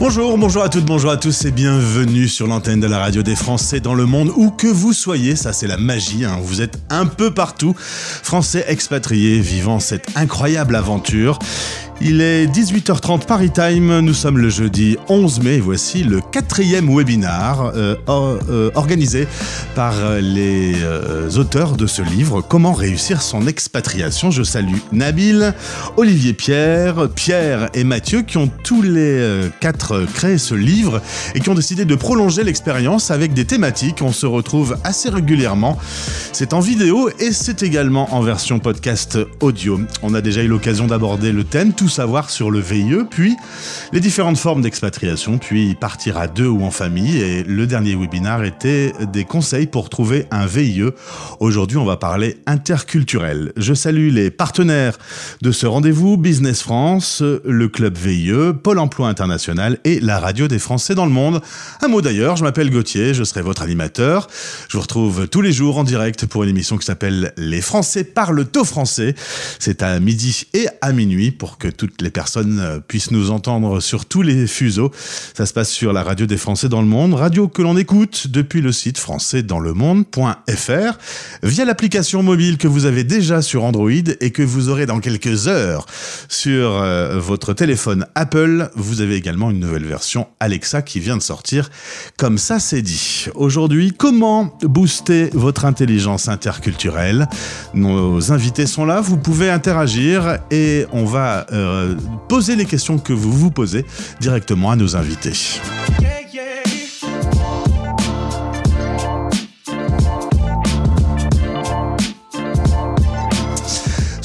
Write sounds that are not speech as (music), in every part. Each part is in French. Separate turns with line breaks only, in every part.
Bonjour, bonjour à toutes, bonjour à tous et bienvenue sur l'antenne de la radio des Français dans le monde, où que vous soyez, ça c'est la magie, hein, vous êtes un peu partout, Français expatriés vivant cette incroyable aventure. Il est 18h30 Paris Time, nous sommes le jeudi 11 mai, voici le quatrième webinar euh, euh, organisé par les euh, auteurs de ce livre, Comment réussir son expatriation. Je salue Nabil, Olivier Pierre, Pierre et Mathieu qui ont tous les quatre créé ce livre et qui ont décidé de prolonger l'expérience avec des thématiques. On se retrouve assez régulièrement. C'est en vidéo et c'est également en version podcast audio. On a déjà eu l'occasion d'aborder le thème, savoir sur le VIE, puis les différentes formes d'expatriation, puis partir à deux ou en famille. Et le dernier webinar était des conseils pour trouver un VIE. Aujourd'hui, on va parler interculturel. Je salue les partenaires de ce rendez-vous, Business France, le Club VIE, Pôle Emploi International et la radio des Français dans le monde. Un mot d'ailleurs, je m'appelle Gauthier, je serai votre animateur. Je vous retrouve tous les jours en direct pour une émission qui s'appelle Les Français parlent au français. C'est à midi et à minuit pour que toutes les personnes euh, puissent nous entendre sur tous les fuseaux. Ça se passe sur la radio des Français dans le monde, radio que l'on écoute depuis le site françaisdanslemonde.fr via l'application mobile que vous avez déjà sur Android et que vous aurez dans quelques heures sur euh, votre téléphone Apple. Vous avez également une nouvelle version Alexa qui vient de sortir. Comme ça, c'est dit. Aujourd'hui, comment booster votre intelligence interculturelle? Nos invités sont là, vous pouvez interagir et on va euh, poser les questions que vous vous posez directement à nos invités.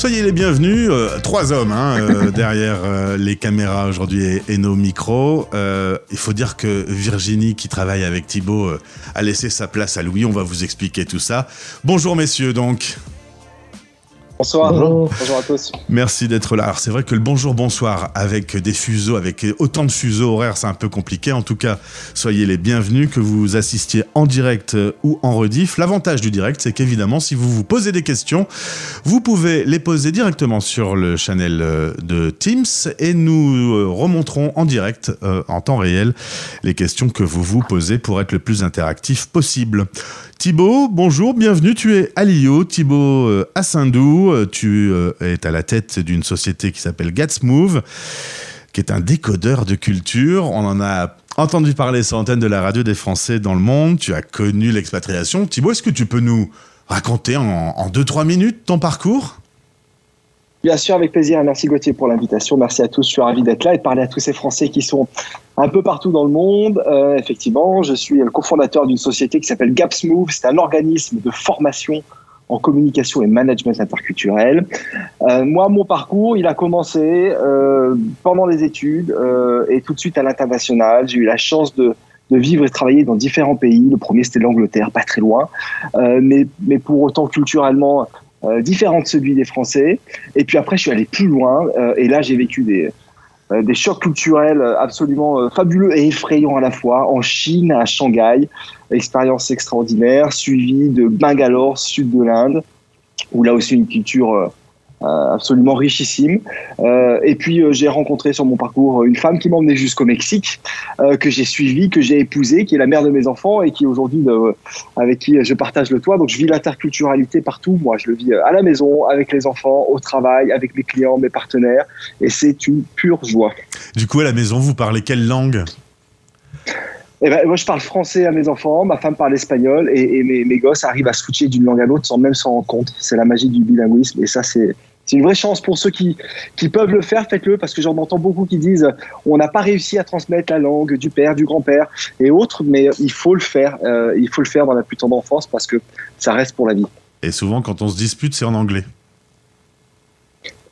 Soyez les bienvenus. Euh, trois hommes hein, euh, (laughs) derrière euh, les caméras aujourd'hui et, nos micros. il faut dire que Virginie, qui travaille avec Thibaut, a laissé sa place à Louis. On va vous expliquer tout ça. Bonjour messieurs donc.
Bonsoir. Bonjour. à tous.
Merci d'être là. Alors c'est vrai que le bonjour, bonsoir avec des fuseaux, avec autant de fuseaux horaires, c'est un peu compliqué. En tout cas, soyez les bienvenus, que vous assistiez en direct ou en rediff. L'avantage du direct, c'est qu'évidemment, si vous vous posez des questions, vous pouvez les poser directement sur le channel euh, de Teams et nous euh, remonterons en direct, euh, en temps réel, les questions que vous vous posez pour être le plus interactif possible. Thibaut, bonjour, bienvenue. Tu es à Lio, Thibaut euh, Assindou. Euh, tu euh, es à la tête d'une société qui s'appelle Gatsmove, qui est un décodeur de culture. On en a entendu parler sur l'antenne de la radio des Français dans le monde. Tu as connu l'expatriation. Thibaut, est-ce que tu peux nous raconter en 2-3 minutes ton parcours?
Bien sûr, avec plaisir. Merci Gauthier pour l'invitation. Merci à tous. Je suis ravi d'être là et de parler à tous ces Français qui sont un peu partout dans le monde. Euh, effectivement, je suis le cofondateur d'une société qui s'appelle GapsMove. C'est un organisme de formation en communication et management interculturel. Euh, moi, mon parcours, il a commencé euh, pendant les études euh, et tout de suite à l'international. J'ai eu la chance de, de, vivre et travailler dans différents pays. Le premier, c'était l'Angleterre, pas très loin. Euh, mais, mais pour autant, culturellement, euh, différent de celui des Français. Et puis après, je suis allé plus loin euh, et là, j'ai vécu des, euh, des chocs culturels absolument fabuleux et effrayants à la fois en Chine, à Shanghai. Expérience extraordinaire, suivie de Bangalore, sud de l'Inde, où là aussi une culture euh, absolument richissime. Euh, et puis euh, j'ai rencontré sur mon parcours une femme qui m'a emmené jusqu'au Mexique, que j'ai suivie, que j'ai épousée, qui est la mère de mes enfants et qui aujourd'hui avec qui je partage le toit. Donc je vis l'interculturalité partout. Moi, je le vis à la maison, avec les enfants, au travail, avec mes clients, mes partenaires, et c'est une pure joie.
Du coup, à la maison, vous parlez quelle langue?
Eh ben, moi, je parle français à mes enfants, ma femme parle espagnol, et, mes, mes, gosses arrivent à switcher d'une langue à l'autre sans même s'en rendre compte. C'est la magie du bilinguisme, et ça, c'est c'est une vraie chance pour ceux qui, qui peuvent le faire, faites-le, parce que j'en entends beaucoup qui disent on n'a pas réussi à transmettre la langue du père, du grand-père et autres, mais il faut le faire. Euh, il faut le faire dans la plus tendre enfance parce que ça reste pour la vie.
Et souvent, quand on se dispute, c'est en anglais.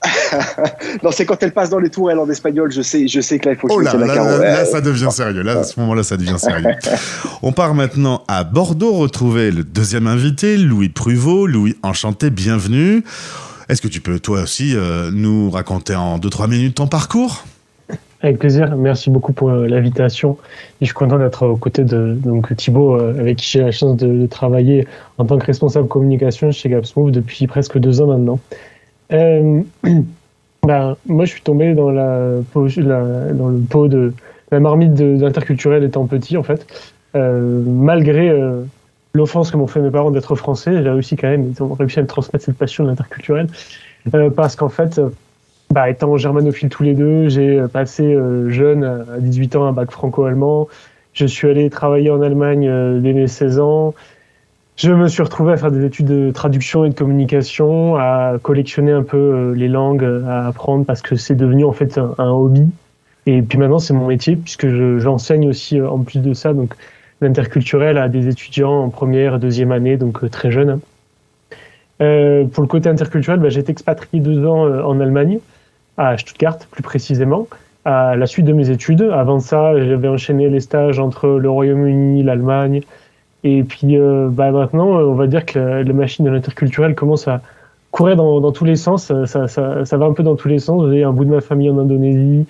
(laughs)
non, c'est quand elle passe dans les tourelles en espagnol, je sais, je sais que là, il faut que
oh là, là, là, ça devient sérieux. Là, à ce moment-là, ça devient sérieux. (laughs) On part maintenant à Bordeaux retrouver le deuxième invité, Louis Pruvot. Louis, enchanté, bienvenue. Est-ce que tu peux toi aussi euh, nous raconter en 2-3 minutes ton parcours?
Avec plaisir, merci beaucoup pour euh, l'invitation. Je suis content d'être aux côtés de donc, Thibaut, euh, avec qui j'ai la chance de, travailler en tant que responsable communication chez GapsMove depuis presque deux ans maintenant. (clears throat) ben, moi, je suis tombé dans, la, dans le pot de la marmite d'interculturel étant petit, en fait. malgré l'offense que m'ont fait mes parents d'être français, j'ai réussi quand même, ils ont réussi à me transmettre cette passion de l'interculturel. parce qu'en fait, bah, étant germanophile tous les deux, j'ai passé jeune, à 18 ans, un bac franco-allemand. Je suis allé travailler en Allemagne dès mes 16 ans. Je me suis retrouvé à faire des études de traduction et de communication, à collectionner un peu euh, les langues, à apprendre parce que c'est devenu en fait un, hobby. Et puis maintenant, c'est mon métier puisque j'enseigne aussi euh, en plus de ça, donc l'interculturel à des étudiants en première, deuxième année, donc euh, très jeunes. pour le côté interculturel, bah, j'ai expatrié deux ans en Allemagne, à Stuttgart plus précisément, à la suite de mes études. Avant ça, j'avais enchaîné les stages entre le Royaume-Uni, l'Allemagne, et puis euh, bah, maintenant, euh, on va dire que la, machine de l'interculturel commence à courir dans, dans tous les sens. Ça, ça, ça, va un peu dans tous les sens. J'ai un bout de ma famille en Indonésie.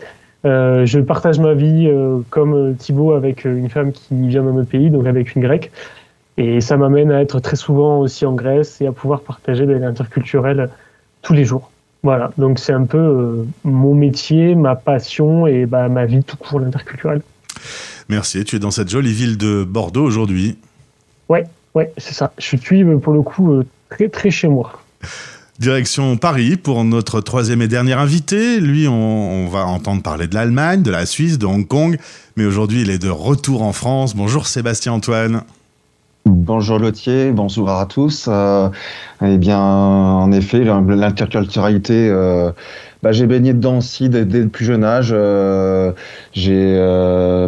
Euh, je partage ma vie euh, comme Thibaut avec une femme qui vient d'un autre pays, donc avec une grecque. Et ça m'amène à être très souvent aussi en Grèce et à pouvoir partager de l'interculturel tous les jours. Voilà, donc c'est un peu mon métier, ma passion et bah, ma vie tout court, l'interculturel.
Merci, tu es dans cette jolie ville de Bordeaux aujourd'hui.
Ouais, ouais, c'est ça. Je suis euh, pour le coup euh, très très chez moi.
Direction Paris pour notre troisième et dernier invité. Lui, on, va entendre parler de l'Allemagne, de la Suisse, de Hong Kong. Mais aujourd'hui, il est de retour en France. Bonjour Sébastien Antoine.
Bonjour Lothier, bonjour à tous. Euh, eh bien, en effet, l'interculturalité, bah, j'ai baigné dedans aussi dès, le plus jeune âge. j'ai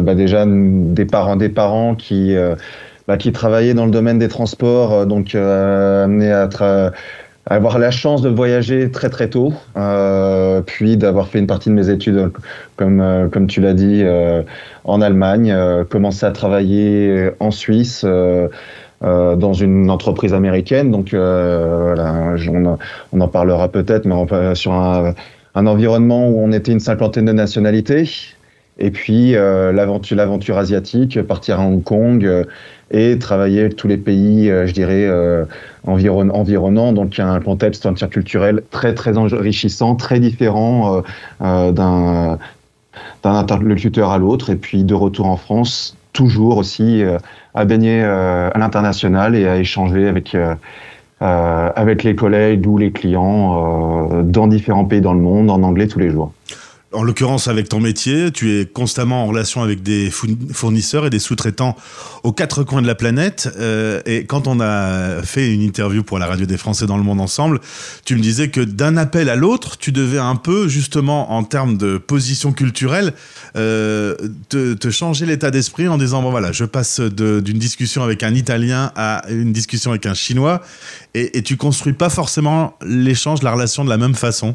bah, déjà des parents, des parents qui bah, qui travaillait dans le domaine des transports, euh, donc euh, amené à, avoir la chance de voyager très très tôt, euh, puis d'avoir fait une partie de mes études, comme, comme tu l'as dit, en Allemagne, commencer à travailler en Suisse. dans une entreprise américaine. Donc on, en parlera peut-être, mais sur un, un, environnement où on était une cinquantaine de nationalités. Et puis l'aventure, l'aventure asiatique, partir à Hong Kong, et travailler tous les pays, euh, je dirais, euh, environnants. Donc il y a un contexte interculturel très très enrichissant, très différent euh, d'un d'un interlocuteur à l'autre. Et puis de retour en France, toujours aussi à baigner à l'international et à échanger avec avec les collègues ou les clients dans différents pays dans le monde en anglais tous les jours
en l'occurrence avec ton métier, tu es constamment en relation avec des fournisseurs et des sous-traitants aux quatre coins de la planète. Euh, et quand on a fait une interview pour la radio des Français dans le monde ensemble, tu me disais que d'un appel à l'autre, tu devais un peu, justement, en termes de position culturelle, euh, te, changer l'état d'esprit en disant, bon voilà, je passe d'une discussion avec un Italien à une discussion avec un Chinois, et, et tu construis pas forcément l'échange, la relation de la même façon.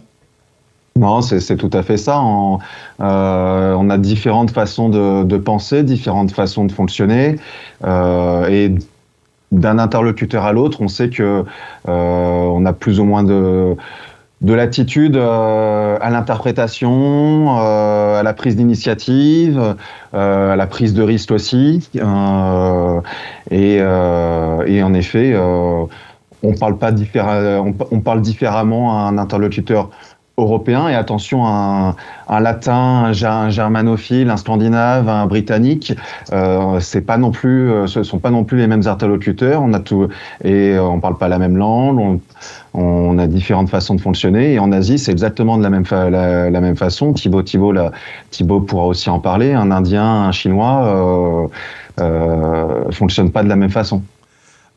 Non, c'est tout à fait ça. Euh, on a différentes façons de, penser, différentes façons de fonctionner. Euh, et d'un interlocuteur à l'autre, on sait que euh, on a plus ou moins de, de l'attitude à l'interprétation, à la prise d'initiative, à la prise de risque aussi. Et, en effet, on parle pas on, parle différemment à un interlocuteur européen et attention un, un latin, un, germanophile, un scandinave, un britannique, euh, c'est pas non plus, euh, ce sont pas non plus les mêmes interlocuteurs. On a tout et euh, on parle pas la même langue. On, a différentes façons de fonctionner et en Asie c'est exactement de la même la, même façon. Thibaut Thibaut Thibaut pourra aussi en parler. Un Indien, un Chinois euh, euh, fonctionnent pas de la même façon.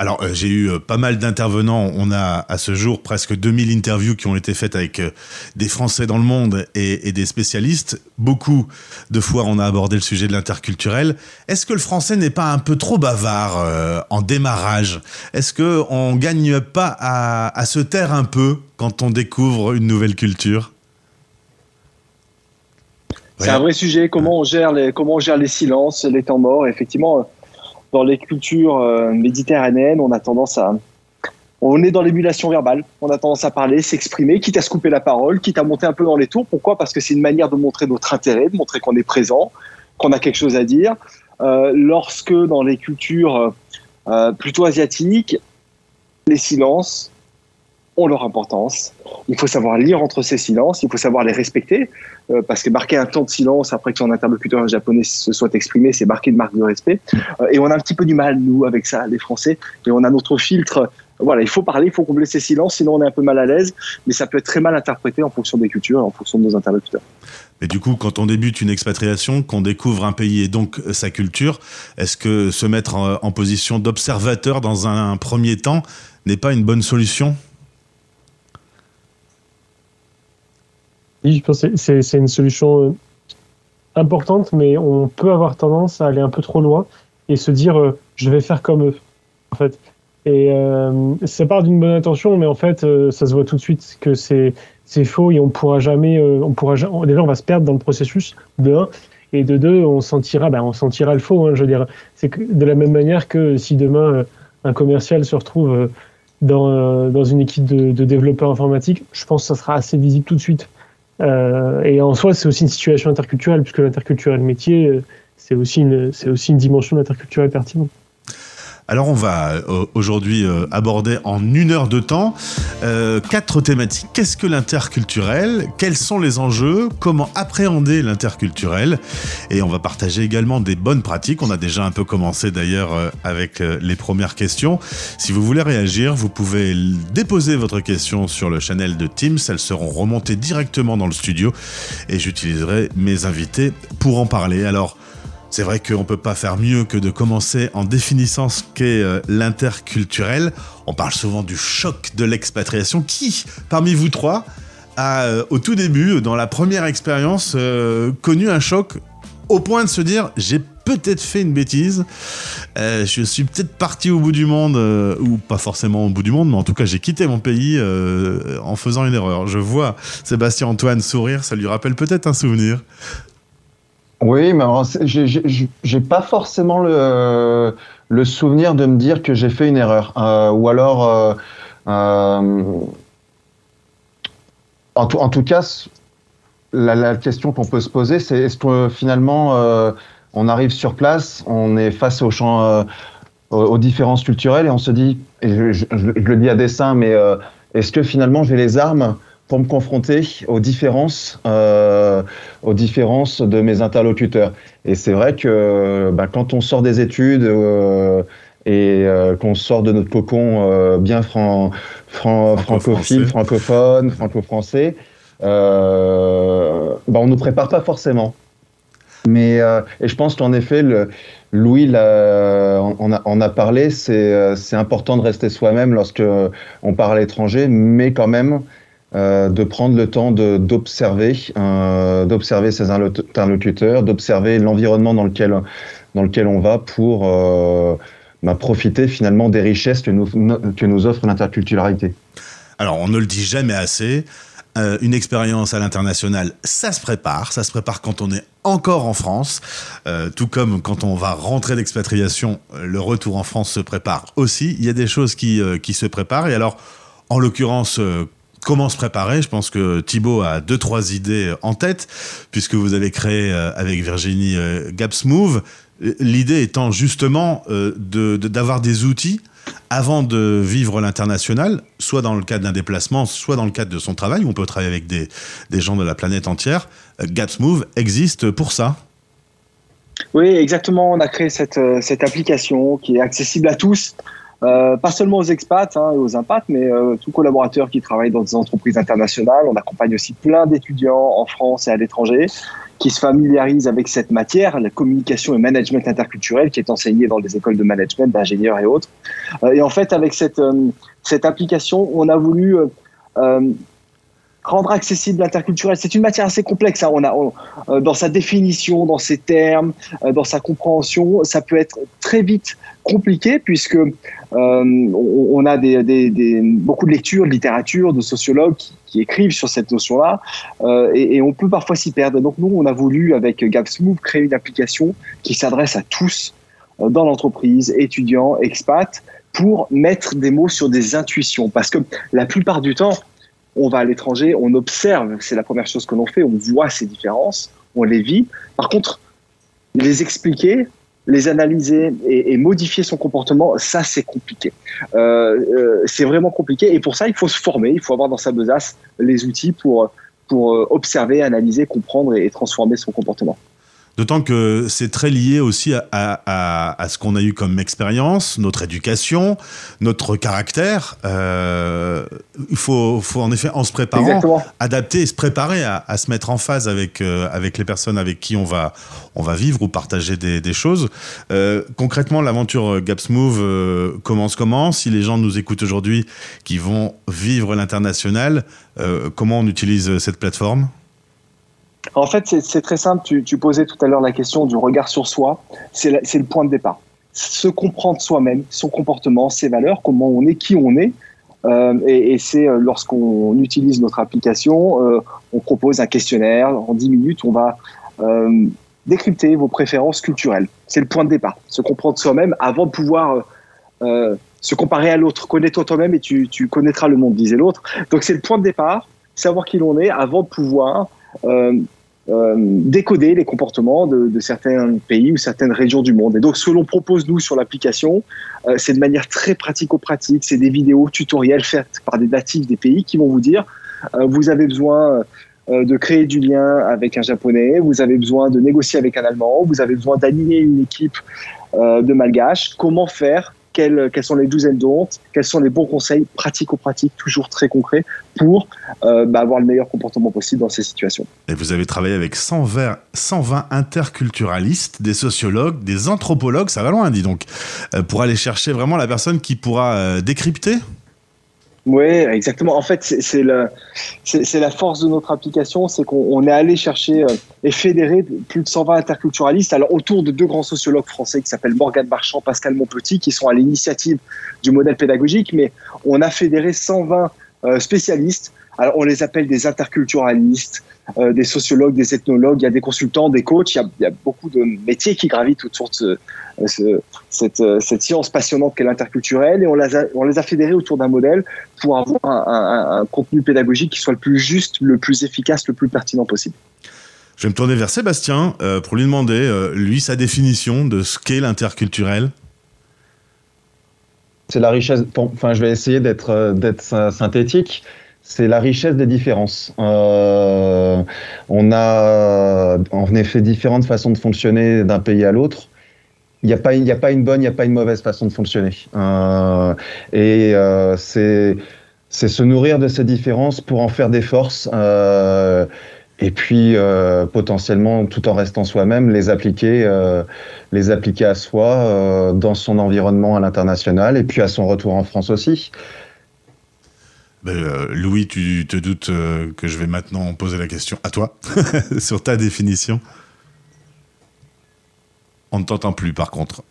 Alors, euh, j'ai eu euh, pas mal d'intervenants. On a à ce jour presque 2000 interviews qui ont été faites avec euh, des Français dans le monde et, des spécialistes. Beaucoup de fois, on a abordé le sujet de l'interculturel. Est-ce que le français n'est pas un peu trop bavard en démarrage? Est-ce qu'on ne gagne pas à, se taire un peu quand on découvre une nouvelle culture?
C'est un vrai sujet. Comment on gère les, comment on gère les silences, les temps morts Effectivement dans les cultures euh, méditerranéennes, on a tendance à on est dans l'émulation verbale, on a tendance à parler, s'exprimer, quitte à se couper la parole, quitte à monter un peu dans les tours. Pourquoi? Parce que c'est une manière de montrer notre intérêt, de montrer qu'on est présent, qu'on a quelque chose à dire. Euh, lorsque dans les cultures euh, plutôt asiatiques, les silences ont leur importance. Il faut savoir lire entre ces silences, il faut savoir les respecter, euh, parce que marquer un temps de silence après que son interlocuteur japonais se soit exprimé, c'est marquer une marque de respect. Euh, et on a un petit peu du mal, nous, avec ça, les Français, et on a notre filtre. Voilà, il faut parler, il faut combler ces silences, sinon on est un peu mal à l'aise, mais ça peut être très mal interprété en fonction des cultures en fonction de nos interlocuteurs.
Et du coup, quand on débute une expatriation, qu'on découvre un pays et donc sa culture, est-ce que se mettre en position d'observateur dans un premier temps n'est pas une bonne solution?
Je pense que c'est une solution euh, importante, mais on peut avoir tendance à aller un peu trop loin et se dire euh, je vais faire comme eux, en fait. Et euh, ça part d'une bonne intention, mais en fait, ça se voit tout de suite que c'est faux et on pourra jamais, on pourra déjà on va se perdre dans le processus de un et de deux on sentira, ben, on sentira le faux. Hein, je veux dire, c'est de la même manière que si demain un commercial se retrouve dans, une équipe de développeurs informatiques, je pense que ça sera assez visible tout de suite. Euh, et en soi, c'est aussi une situation interculturelle, puisque l'interculturel métier, euh, c'est aussi, une, aussi une dimension interculturelle pertinente.
Alors on va euh, aujourd'hui euh, aborder en une heure de temps euh, quatre thématiques. Qu'est-ce que l'interculturel? Quels sont les enjeux? Comment appréhender l'interculturel? Et on va partager également des bonnes pratiques. On a déjà un peu commencé d'ailleurs avec les premières questions. Si vous voulez réagir, vous pouvez déposer votre question sur le channel de Teams. Elles seront remontées directement dans le studio et j'utiliserai mes invités pour en parler. Alors c'est vrai qu'on ne peut pas faire mieux que de commencer en définissant ce qu'est euh, l'interculturel. On parle souvent du choc de l'expatriation. Qui, parmi vous trois, a, euh, au tout début, dans la première expérience, euh, connu un choc au point de se dire j'ai peut-être fait une bêtise, je suis peut-être parti au bout du monde, ou pas forcément au bout du monde, mais en tout cas j'ai quitté mon pays en faisant une erreur. Je vois Sébastien Antoine sourire, ça lui rappelle peut-être un souvenir.
Oui, mais j'ai pas forcément le, souvenir de me dire que j'ai fait une erreur. Euh, ou alors, euh, euh, en, tout, cas, la, question qu'on peut se poser, c'est est-ce que finalement, on arrive sur place, on est face au champ, aux différences culturelles et on se dit, je le dis à dessein, mais est-ce que finalement j'ai les armes pour me confronter aux différences, euh, aux différences de mes interlocuteurs. Et c'est vrai que bah, quand on sort des études euh, et euh, qu'on sort de notre cocon bien fran francophile, francophone, franco-français, bah, on ne nous prépare pas forcément. Mais et je pense qu'en effet, le, Louis on, a, on a parlé, c'est important de rester soi-même lorsque on part à l'étranger, mais quand même, euh, de prendre le temps d'observer, euh, d'observer ses interlocuteurs, d'observer l'environnement dans lequel, dans lequel on va pour euh, bah, profiter finalement des richesses que nous, que nous offre l'interculturalité.
Alors, on ne le dit jamais assez. une expérience à l'international, ça se prépare. Ça se prépare quand on est encore en France. tout comme quand on va rentrer d'expatriation, le retour en France se prépare aussi. Il y a des choses qui, qui se préparent. Et alors, en l'occurrence, comment se préparer. Je pense que Thibaut a deux, trois idées en tête, puisque vous avez créé euh, avec Virginie euh, GapsMove. L'idée étant justement euh, d'avoir des outils avant de vivre l'international, soit dans le cadre d'un déplacement, soit dans le cadre de son travail, où on peut travailler avec des, des gens de la planète entière. GapsMove existe pour ça.
Oui, exactement. On a créé cette, cette application qui est accessible à tous. Euh, pas seulement aux expats hein, et aux impats, mais euh, tous collaborateurs qui travaillent dans des entreprises internationales. On accompagne aussi plein d'étudiants en France et à l'étranger qui se familiarisent avec cette matière, la communication et management interculturel qui est enseignée dans les écoles de management, d'ingénieurs et autres. Euh, et en fait, avec cette, euh, cette application, on a voulu rendre accessible l'interculturel. C'est une matière assez complexe. Hein. On a, dans sa définition, dans ses termes, dans sa compréhension, ça peut être très vite compliqué puisque euh, on, a beaucoup de lectures, de littérature, de sociologues qui, écrivent sur cette notion-là euh, et, on peut parfois s'y perdre. Donc nous, on a voulu avec GapSmooth créer une application qui s'adresse à tous euh, dans l'entreprise, étudiants, expats, pour mettre des mots sur des intuitions. Parce que la plupart du temps, on va à l'étranger, on observe, c'est la première chose que l'on fait, on voit ces différences, on les vit. Par contre, les expliquer, les analyser et, modifier son comportement, ça c'est compliqué. c'est vraiment compliqué et pour ça il faut se former, il faut avoir dans sa besace les outils pour, pour observer, analyser, comprendre et transformer son comportement.
D'autant que c'est très lié aussi à, ce qu'on a eu comme expérience, notre éducation, notre caractère. Euh, il faut, faut, en effet, en se préparant, adapter et se préparer à, se mettre en phase avec, euh, avec les personnes avec qui on va, on va vivre ou partager des, choses. Euh, concrètement, l'aventure GapsMove commence comment? Si les gens nous écoutent aujourd'hui qui vont vivre l'international, comment on utilise cette plateforme?
En fait, c'est très simple. Tu, posais tout à l'heure la question du regard sur soi. C'est le point de départ. Se comprendre soi-même, son comportement, ses valeurs, comment on est, qui on est. Euh, et, c'est euh, lorsqu'on utilise notre application, euh, on propose un questionnaire. En 10 minutes, on va décrypter vos préférences culturelles. C'est le point de départ. Se comprendre soi-même avant de pouvoir se comparer à l'autre. Connais-toi toi-même et tu, tu, connaîtras le monde, disait l'autre. Donc c'est le point de départ, savoir qui l'on est avant de pouvoir décoder les comportements de, certains pays ou certaines régions du monde. Et donc, ce que l'on propose, nous, sur l'application, euh, c'est de manière très pratico-pratique. C'est des vidéos tutoriels faites par des natifs des pays qui vont vous dire, vous avez besoin de créer du lien avec un japonais, vous avez besoin de négocier avec un allemand, vous avez besoin d'aligner une équipe de malgaches. Comment faire quelles, sont les douzaines d'hontes, quels sont les bons conseils pratico-pratiques, toujours très concrets, pour euh, bah, avoir le meilleur comportement possible dans ces situations.
Et vous avez travaillé avec 120, 120 interculturalistes, des sociologues, des anthropologues, ça va loin, dis donc, euh, pour aller chercher vraiment la personne qui pourra euh, décrypter?
Oui, exactement. En fait, c'est la, force de notre application, c'est qu'on est allé chercher euh, et fédérer plus de 120 interculturalistes alors autour de deux grands sociologues français qui s'appellent Morgane Marchand, Pascal Montpetit, qui sont à l'initiative du modèle pédagogique, mais on a fédéré 120 euh, spécialistes. Alors, on les appelle des interculturalistes, euh, des sociologues, des ethnologues, il y a des consultants, des coachs, il y a, beaucoup de métiers qui gravitent autour de ce, cette, euh, cette, science passionnante qu'est l'interculturel et on les, a, on les a fédérés autour d'un modèle pour avoir un, un, contenu pédagogique qui soit le plus juste, le plus efficace, le plus pertinent possible.
Je vais me tourner vers Sébastien euh, pour lui demander, lui, sa définition de ce qu'est l'interculturel.
C'est la richesse. Enfin, je vais essayer d'être d'être synthétique c'est la richesse des différences. Euh, on a en effet différentes façons de fonctionner d'un pays à l'autre. Il n'y a, pas, a pas une bonne, il n'y a pas une mauvaise façon de fonctionner. Euh, et euh, c'est se nourrir de ces différences pour en faire des forces. et puis potentiellement, tout en restant soi-même, les appliquer, les appliquer à soi dans son environnement à l'international et puis à son retour en France aussi.
Ben, euh, Louis, tu te doutes euh, que je vais maintenant poser la question à toi (laughs) sur ta définition. On ne t'entend plus par contre.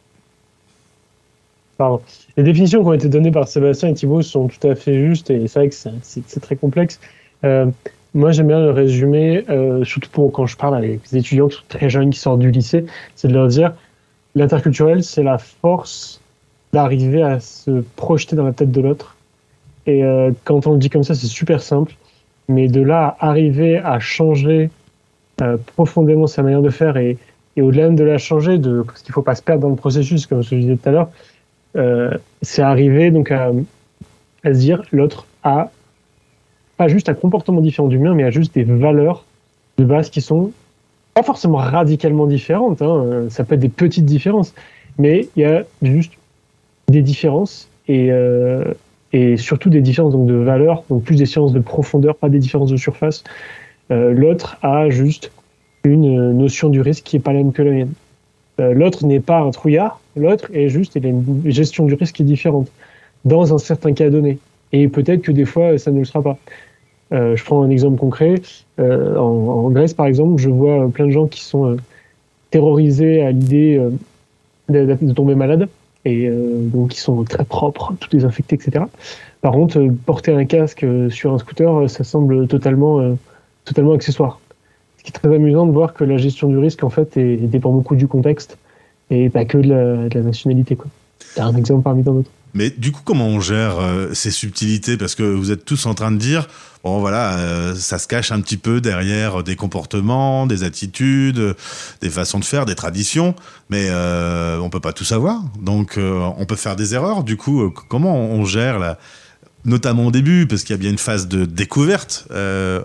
Les définitions qui ont été données par Sébastien et Thibault sont tout à fait justes et c'est vrai que c'est très complexe. Euh, moi, j'aime bien le résumer, surtout pour quand je parle avec des étudiants très jeunes, qui sortent du lycée, c'est de leur dire l'interculturel, c'est la force d'arriver à se projeter dans la tête de l'autre et euh, quand on le dit comme ça, c'est super simple. Mais de là à arriver à changer euh, profondément sa manière de faire et, et au-delà de la changer, de, parce qu'il ne faut pas se perdre dans le processus, comme je disais tout à l'heure, euh, c'est arriver donc à, se dire l'autre a pas juste un comportement différent du mien, mais a juste des valeurs de base qui sont pas forcément radicalement différentes. Hein. Ça peut être des petites différences, mais il y a juste des différences et, et surtout des différences de valeur, donc plus des différences de profondeur, pas des différences de surface. Euh, l'autre a juste une notion du risque qui n'est pas la même que la mienne. Euh, l'autre n'est pas un trouillard, l'autre est juste, il a une gestion du risque qui est différente dans un certain cas donné. Et peut-être que des fois, ça ne le sera pas. Euh, je prends un exemple concret. En, Grèce, par exemple, je vois plein de gens qui sont terrorisés à l'idée de, tomber malade et euh, donc ils sont très propres, tout désinfectés, etc. Par contre, euh, porter un casque euh, sur un scooter, ça semble totalement, totalement accessoire. Ce qui est très amusant de voir que la gestion du risque, en fait, dépend beaucoup du contexte et pas que de la, nationalité. C'est un exemple parmi tant d'autres.
Mais du coup, comment on gère euh, ces subtilités? Parce que vous êtes tous en train de dire, bon voilà, euh, ça se cache un petit peu derrière des comportements, des attitudes, des façons de faire, des traditions, mais euh, on peut pas tout savoir. Donc, euh, on peut faire des erreurs. Du coup, euh, comment on gère la notamment au début, parce qu'il y a bien une phase de découverte euh,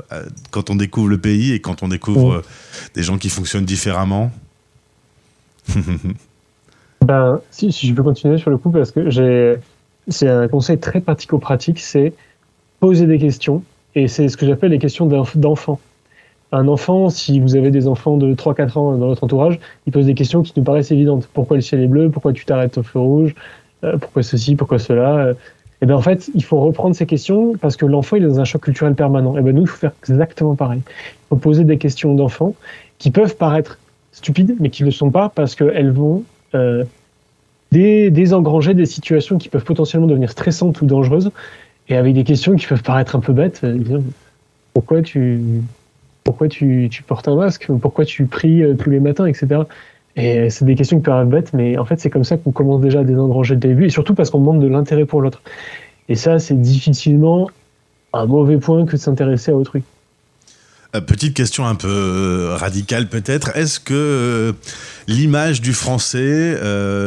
quand on découvre le pays et quand on découvre euh, des gens qui fonctionnent différemment. (laughs)
Ben, si, je peux continuer sur le coup, parce que c'est un conseil très pratico-pratique, c'est poser des questions, et c'est ce que j'appelle les questions d'enf- d'enfant. Un enfant, si vous avez des enfants de 3-4 ans dans votre entourage, ils posent des questions qui nous paraissent évidentes. Pourquoi le ciel est bleu? Pourquoi tu t'arrêtes au feu rouge? Euh, Pourquoi ceci? Pourquoi cela? Et bien en fait, il faut reprendre ces questions parce que l'enfant il est dans un choc culturel permanent. Et ben nous, il faut faire exactement pareil. Il faut poser des questions d'enfants qui peuvent paraître stupides, mais qui ne le sont pas parce qu'elles vont euh, dé- désengranger des situations qui peuvent potentiellement devenir stressantes ou dangereuses, et avec des questions qui peuvent paraître un peu bêtes. euh, pourquoi tu, portes un masque Pourquoi tu pries euh, tous les matins, etc. Et c'est des questions qui paraissent bêtes, mais en fait, c'est comme ça qu'on commence déjà à désengranger le début, et surtout parce qu'on manque de l'intérêt pour l'autre. Et ça, c'est difficilement un mauvais point que de s'intéresser à autrui.
Euh, Petite question un peu euh, radicale peut-être. Est-ce que euh, l'image du français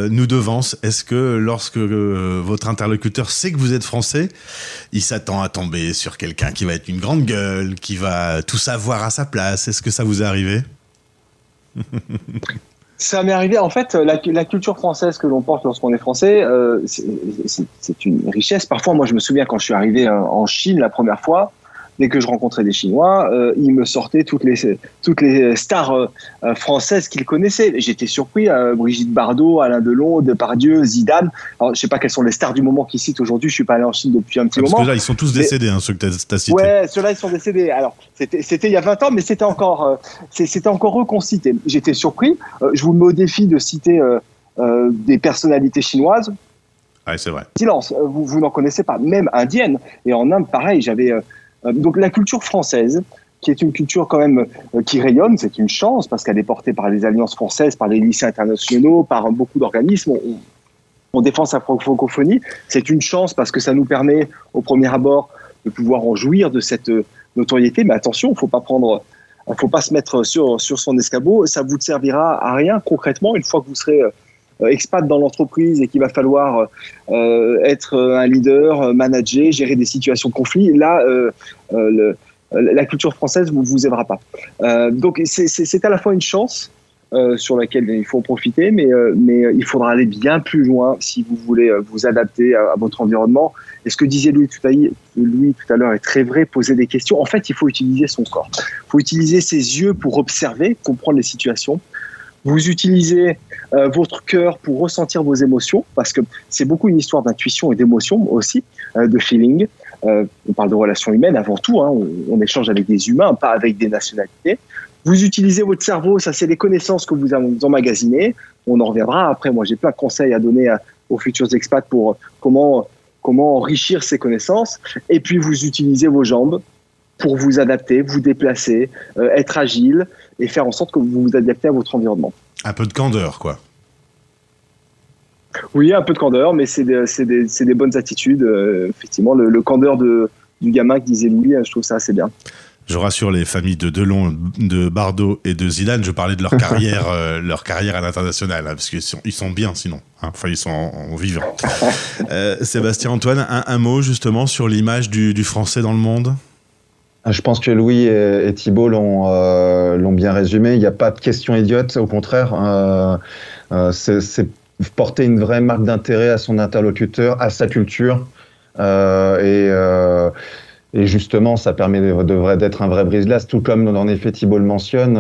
nous devance? Est-ce que lorsque votre interlocuteur sait que vous êtes français, il s'attend à tomber sur quelqu'un qui va être une grande gueule, qui va tout savoir à sa place? Est-ce que ça vous est arrivé? (laughs)
Ça m'est arrivé. En fait, la, culture française que l'on porte lorsqu'on est français, c'est- une richesse. Parfois, moi, je me souviens quand je suis arrivé en Chine la première fois, dès que je rencontrais des Chinois, euh, ils me sortaient toutes les toutes les stars euh, euh, françaises qu'ils connaissaient. J'étais surpris. euh, Brigitte Bardot, Alain Delon, Depardieu, Zidane. Alors, je sais pas quelles sont les stars du moment qu'ils citent aujourd'hui. Je suis pas allé en Chine depuis un petit
Parce
moment.
que là, ils sont tous
Mais-
décédés, hein, ceux que tu as, cités.
Ouais, ceux-là, ils sont décédés. Alors, c'était il y a 20 ans, mais c'était encore, c'était encore eux qu'on citait. J'étais surpris. Je vous mets au défi de citer des personnalités chinoises.
Ouais, c'est vrai.
Silence, vous, vous n'en connaissez pas, même indiennes. Et en Inde, pareil, j'avais. Euh, donc, la culture française, qui est une culture quand même euh, qui rayonne, c'est une chance parce qu'elle est portée par les alliances françaises, par les lycées internationaux, par beaucoup d'organismes. On, défend sa francophonie. C'est une chance parce que ça nous permet, au premier abord, de pouvoir en jouir de cette euh, notoriété. Mais attention, il faut pas prendre, faut pas se mettre sur sur son escabeau. Ça vous ne servira à rien concrètement une fois que vous serez expat dans l'entreprise et qu'il va falloir euh, être un leader, euh, manager, gérer des situations de conflit. Là, euh, euh, euh, la culture française vous vous aidera pas. Euh, donc c'est- à la fois une chance. euh, sur laquelle il faut en profiter, mais, euh, il faudra aller bien plus loin si vous voulez euh, vous adapter à, votre environnement. Et ce que disait Louis tout à, tout à l'heure est très vrai, poser des questions. En fait, il faut utiliser son corps. Il faut utiliser ses yeux pour observer, comprendre les situations. Vous utilisez euh, votre cœur pour ressentir vos émotions, parce que c'est beaucoup une histoire d'intuition et d'émotion aussi, euh, de feeling. Euh, on parle de relations humaines avant tout, hein, on, échange avec des humains, pas avec des nationalités. Vous utilisez votre cerveau, ça c'est les connaissances que vous emmagasinez. On en reviendra après. Moi, j'ai plein de conseils à donner aux futurs expats pour comment, comment enrichir ces connaissances. Et puis, vous utilisez vos jambes pour vous adapter, vous déplacer, euh, être agile et faire en sorte que vous vous adaptez à votre environnement.
Un peu de candeur, quoi.
Oui, un peu de candeur, mais c'est des, bonnes attitudes. euh, effectivement, le, le candeur de, du gamin que disait Louis, je trouve ça assez bien.
Je rassure les familles de Delon, de Bardot et de Zidane. Je parlais de leur (laughs) carrière, euh, leur carrière à l'international, hein, parce qu'ils sont, ils sont bien sinon. hein. Enfin, ils sont en, en vivant. (laughs) Euh, Sébastien Antoine, un, un mot justement sur l'image du, du français dans le monde?
Je pense que Louis et, Thibault l'ont euh, l'ont bien résumé. Il n'y a pas de question idiote, au contraire. Euh, euh, c'est porter une vraie marque d'intérêt à son interlocuteur, à sa culture. Et, justement, ça permet d'être un vrai brise-glace, tout comme en effet Thibault le mentionne.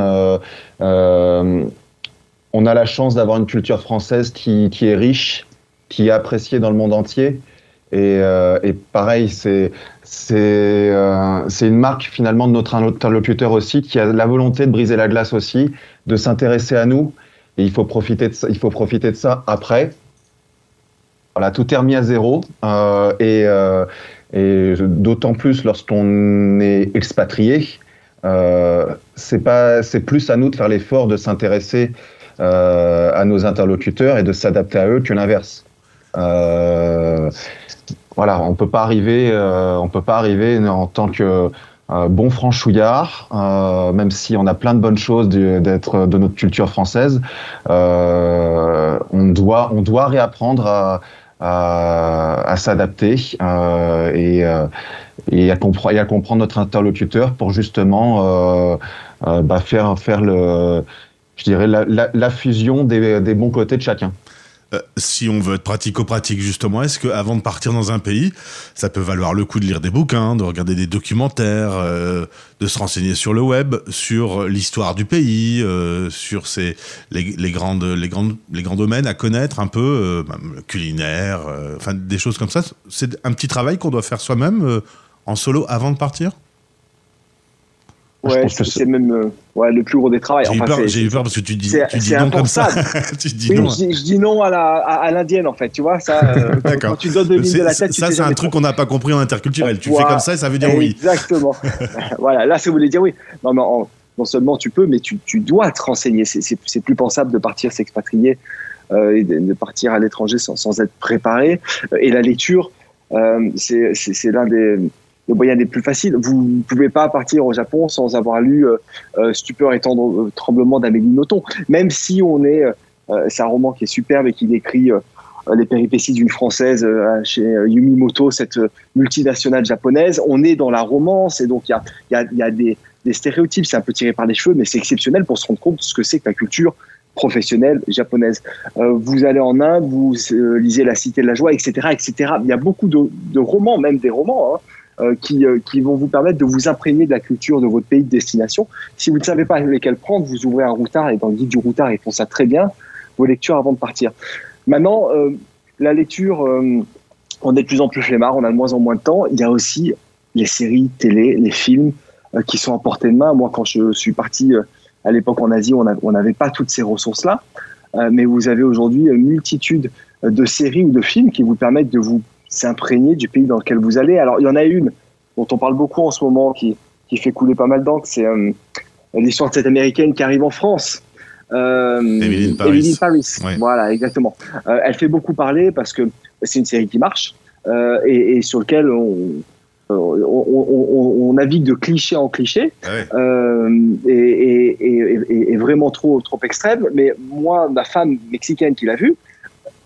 on a la chance d'avoir une culture française qui, qui est riche, qui est appréciée dans le monde entier. Et, euh, et pareil, c'est euh, une marque finalement de notre interlocuteur aussi, qui a la volonté de briser la glace aussi, de s'intéresser à nous. Et il faut profiter de ça, il faut profiter de ça après. Voilà, tout est remis à zéro. euh, et euh, et d'autant plus lorsqu'on est expatrié, c'est c'est plus à nous de faire l'effort de s'intéresser à nos interlocuteurs et de s'adapter à eux que l'inverse. Voilà, on peut pas arriver, on peut pas arriver en tant que bon franchouillard, même si on a plein de bonnes choses d'être de notre culture française, on doit on doit réapprendre à, à, s'adapter euh, et, euh, et, à et, à comprendre notre interlocuteur pour justement euh, bah, faire, faire le, je dirais la, la, la fusion des, des bons côtés de chacun.
Euh, si on veut être pratico-pratique justement, est-ce qu'avant de partir dans un pays, ça peut valoir le coup de lire des bouquins, de regarder des documentaires, euh, de se renseigner sur le web, sur l'histoire du pays, euh, sur les, les, grands domaines à connaître un peu, culinaire, enfin des choses comme ça. C'est un petit travail qu'on doit faire soi-même en solo avant de partir?
Ouais, c'est même euh, ouais, le plus gros des travaux.
J'ai
enfin,
eu, peur parce que tu dis, tu dis non comme ça. (laughs)
tu dis oui, non. Je, je, dis non à la à, l'indienne en fait, tu vois ça. Euh, (laughs) quand tu donnes de l'île de la tête,
ça c'est un truc qu'on n'a pas compris en interculturel. Tu fais comme ça et ça veut dire oui.
Exactement. (laughs) voilà, là ça voulait dire oui. Non mais non seulement tu peux, mais tu, tu dois te renseigner. C'est plus pensable de partir s'expatrier euh, et de, de, partir à l'étranger sans, sans, être préparé. Et la lecture, euh, c'est l'un des le moyen des plus faciles. Vous ne pouvez pas partir au Japon sans avoir lu euh, euh Stupeur et euh, tremblement d'Amélie Nothomb. Même si on est, euh, c'est un roman qui est superbe et qui décrit les péripéties d'une française chez Yumimoto, cette multinationale japonaise. On est dans la romance et donc il y a, y y a des, stéréotypes. C'est un peu tiré par les cheveux, mais c'est exceptionnel pour se rendre compte de ce que c'est que la culture professionnelle japonaise. Euh, vous allez en Inde, vous lisez La Cité de la Joie, etc., etc. Il y a beaucoup de, romans, même des romans, hein, euh, qui, euh, qui, vont vous permettre de vous imprégner de la culture de votre pays de destination. Si vous ne savez pas lesquels prendre, vous ouvrez un routard et dans le guide du routard, ils font ça très bien, vos lectures avant de partir. Maintenant, euh, la lecture, on est de plus en plus flemmard, on a de moins en moins de temps. Il y a aussi les séries télé, les films qui sont à portée de main. Moi, quand je suis parti à l'époque en Asie, on n'avait pas toutes ces ressources-là. mais vous avez aujourd'hui une multitude de séries ou de films qui vous permettent de vous s'imprégner du pays dans lequel vous allez. Alors, il y en a une dont on parle beaucoup en ce moment, qui, qui fait couler pas mal d'encre, c'est euh, l'histoire de cette américaine qui arrive en France.
Euh, Emily Paris.
Paris. Voilà, exactement. Euh, elle fait beaucoup parler parce que c'est une série qui marche euh, et, et, sur lequel on, on, on, on, navigue de cliché en cliché ah et, et, et, vraiment trop, trop extrême. Mais moi, ma femme mexicaine qui l'a vue,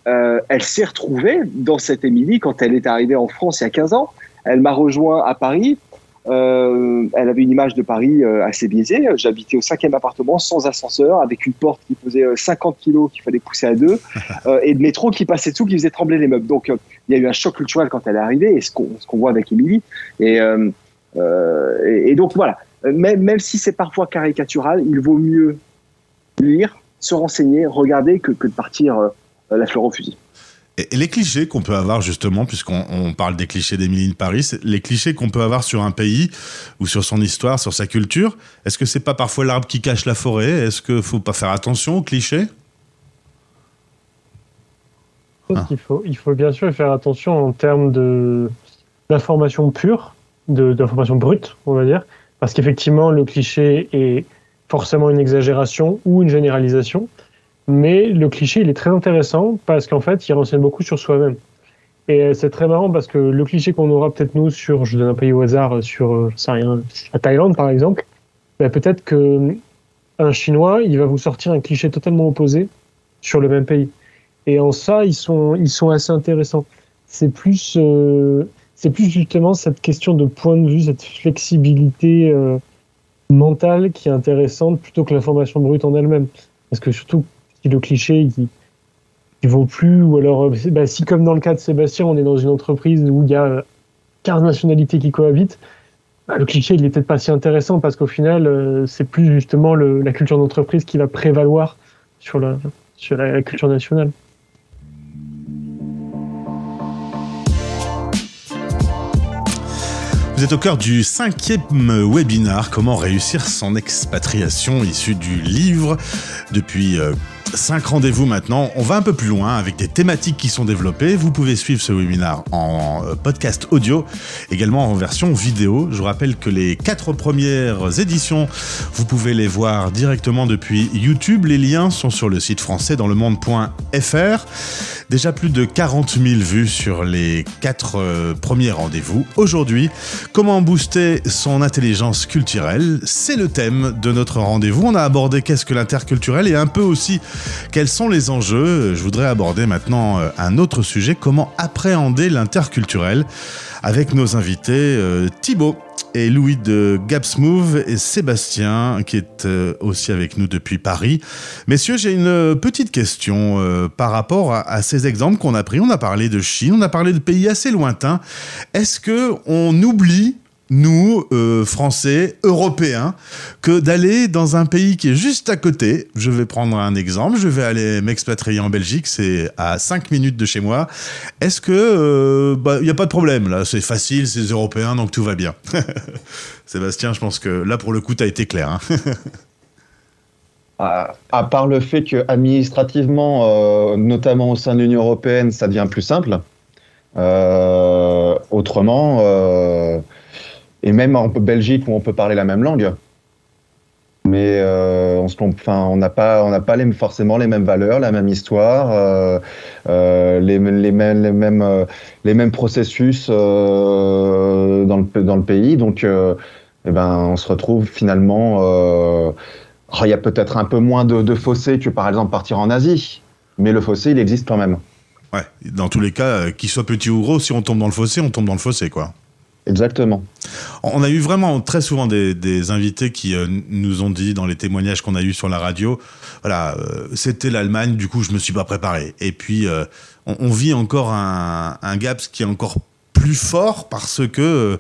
euh, elle s'est retrouvée dans cette Émilie quand elle est arrivée en France il y a 15 ans. Elle m'a rejoint à Paris. Euh, elle avait une image de Paris euh, assez biaisée. J'habitais au cinquième appartement sans ascenseur, avec une porte qui pesait 50 kilos qu'il fallait pousser à deux, (laughs) et de métro qui passait dessous, qui faisait trembler les meubles. Donc il y a eu un choc culturel quand elle est arrivée, et ce qu'on voit avec Émilie. Et, et, donc voilà, même, même si c'est parfois caricatural, il vaut mieux lire, se renseigner, regarder que, que de partir la fleur au fusil.
Et les clichés qu'on peut avoir justement, puisqu'on parle des clichés d'Émilie de Paris, les clichés qu'on peut avoir sur un pays ou sur son histoire, sur sa culture, est-ce que c'est pas parfois l'arbre qui cache la forêt? Est-ce qu'il faut pas faire attention aux clichés?
Ah. il, faut, il faut bien sûr faire attention en termes d'information pure, d'information brute, on va dire, parce qu'effectivement, le cliché est forcément une exagération ou une généralisation. Mais le cliché, il est très intéressant parce qu'en fait, il renseigne beaucoup sur soi-même. Et euh, c'est très marrant parce que le cliché qu'on aura peut-être nous sur, je donne un pays au hasard, sur, euh, je sais rien, la Thaïlande par exemple, ben peut-être que un Chinois, il va vous sortir un cliché totalement opposé sur le même pays. Et en ça, ils sont, ils sont assez intéressants. C'est plus, euh, c'est plus justement cette question de point de vue, cette flexibilité euh, mentale qui est intéressante plutôt que l'information brute en elle-même. Parce que surtout, le cliché il vaut plus, ou alors euh, bah, si comme dans le cas de Sébastien, on est dans une entreprise où il y a 15 euh, nationalités qui cohabitent, bah, le cliché il est peut-être pas si intéressant parce qu'au final euh, c'est plus justement le, la culture d'entreprise qui va prévaloir sur la, sur la, culture nationale.
Vous êtes au cœur du cinquième webinar Comment réussir son expatriation issu du livre depuis Cinq rendez-vous maintenant. On va un peu plus loin avec des thématiques qui sont développées. Vous pouvez suivre ce webinaire en euh, podcast audio, également en version vidéo. Je vous rappelle que les quatre premières éditions, vous pouvez les voir directement depuis YouTube. Les liens sont sur le site français dans le monde.fr. Déjà plus de 40 000 vues sur les quatre euh, premiers rendez-vous. Aujourd'hui, comment booster son intelligence culturelle? C'est le thème de notre rendez-vous. On a abordé qu'est-ce que l'interculturel et un peu aussi quels sont les enjeux? Je voudrais aborder maintenant euh, un autre sujet, comment appréhender l'interculturel avec nos invités euh, Thibaut et Louis de Gapsmove et Sébastien qui est euh, aussi avec nous depuis Paris. Messieurs, j'ai une petite question par rapport à, ces exemples qu'on a pris. On a parlé de Chine, on a parlé de pays assez lointains. Est-ce que on oublie nous, euh, Français, Européens, que d'aller dans un pays qui est juste à côté. Je vais prendre un exemple. Je vais aller m'expatrier en Belgique. C'est à 5 minutes de chez moi. Est-ce que il euh, bah, n'y a pas de problème là? C'est facile, c'est européen, donc tout va bien. (laughs) Sébastien, je pense que là pour le coup, tu as été clair. Hein. (laughs)
à, part le fait que administrativement, euh, notamment au sein de l'Union européenne, ça devient plus simple. autrement et même en Belgique où on peut parler la même langue. Mais euh, on n'a pas, on pas forcément les mêmes valeurs, la même histoire, euh, euh, les, mêmes, les mêmes, les mêmes processus dans le dans le pays. Donc, eh ben, on se retrouve finalement. Oh, il y a peut-être un peu moins de, de fossé que par exemple partir en Asie, mais le fossé, il existe quand même.
Ouais, dans tous les cas, qu'il soit petit ou gros, si on tombe dans le fossé, on tombe dans le fossé, quoi.
Exactement.
On a eu vraiment très souvent des, invités qui euh, nous ont dit dans les témoignages qu'on a eus sur la radio, voilà, euh, c'était l'Allemagne, du coup je me suis pas préparé. Et puis euh, on, vit encore un, un, gap qui est encore plus fort parce que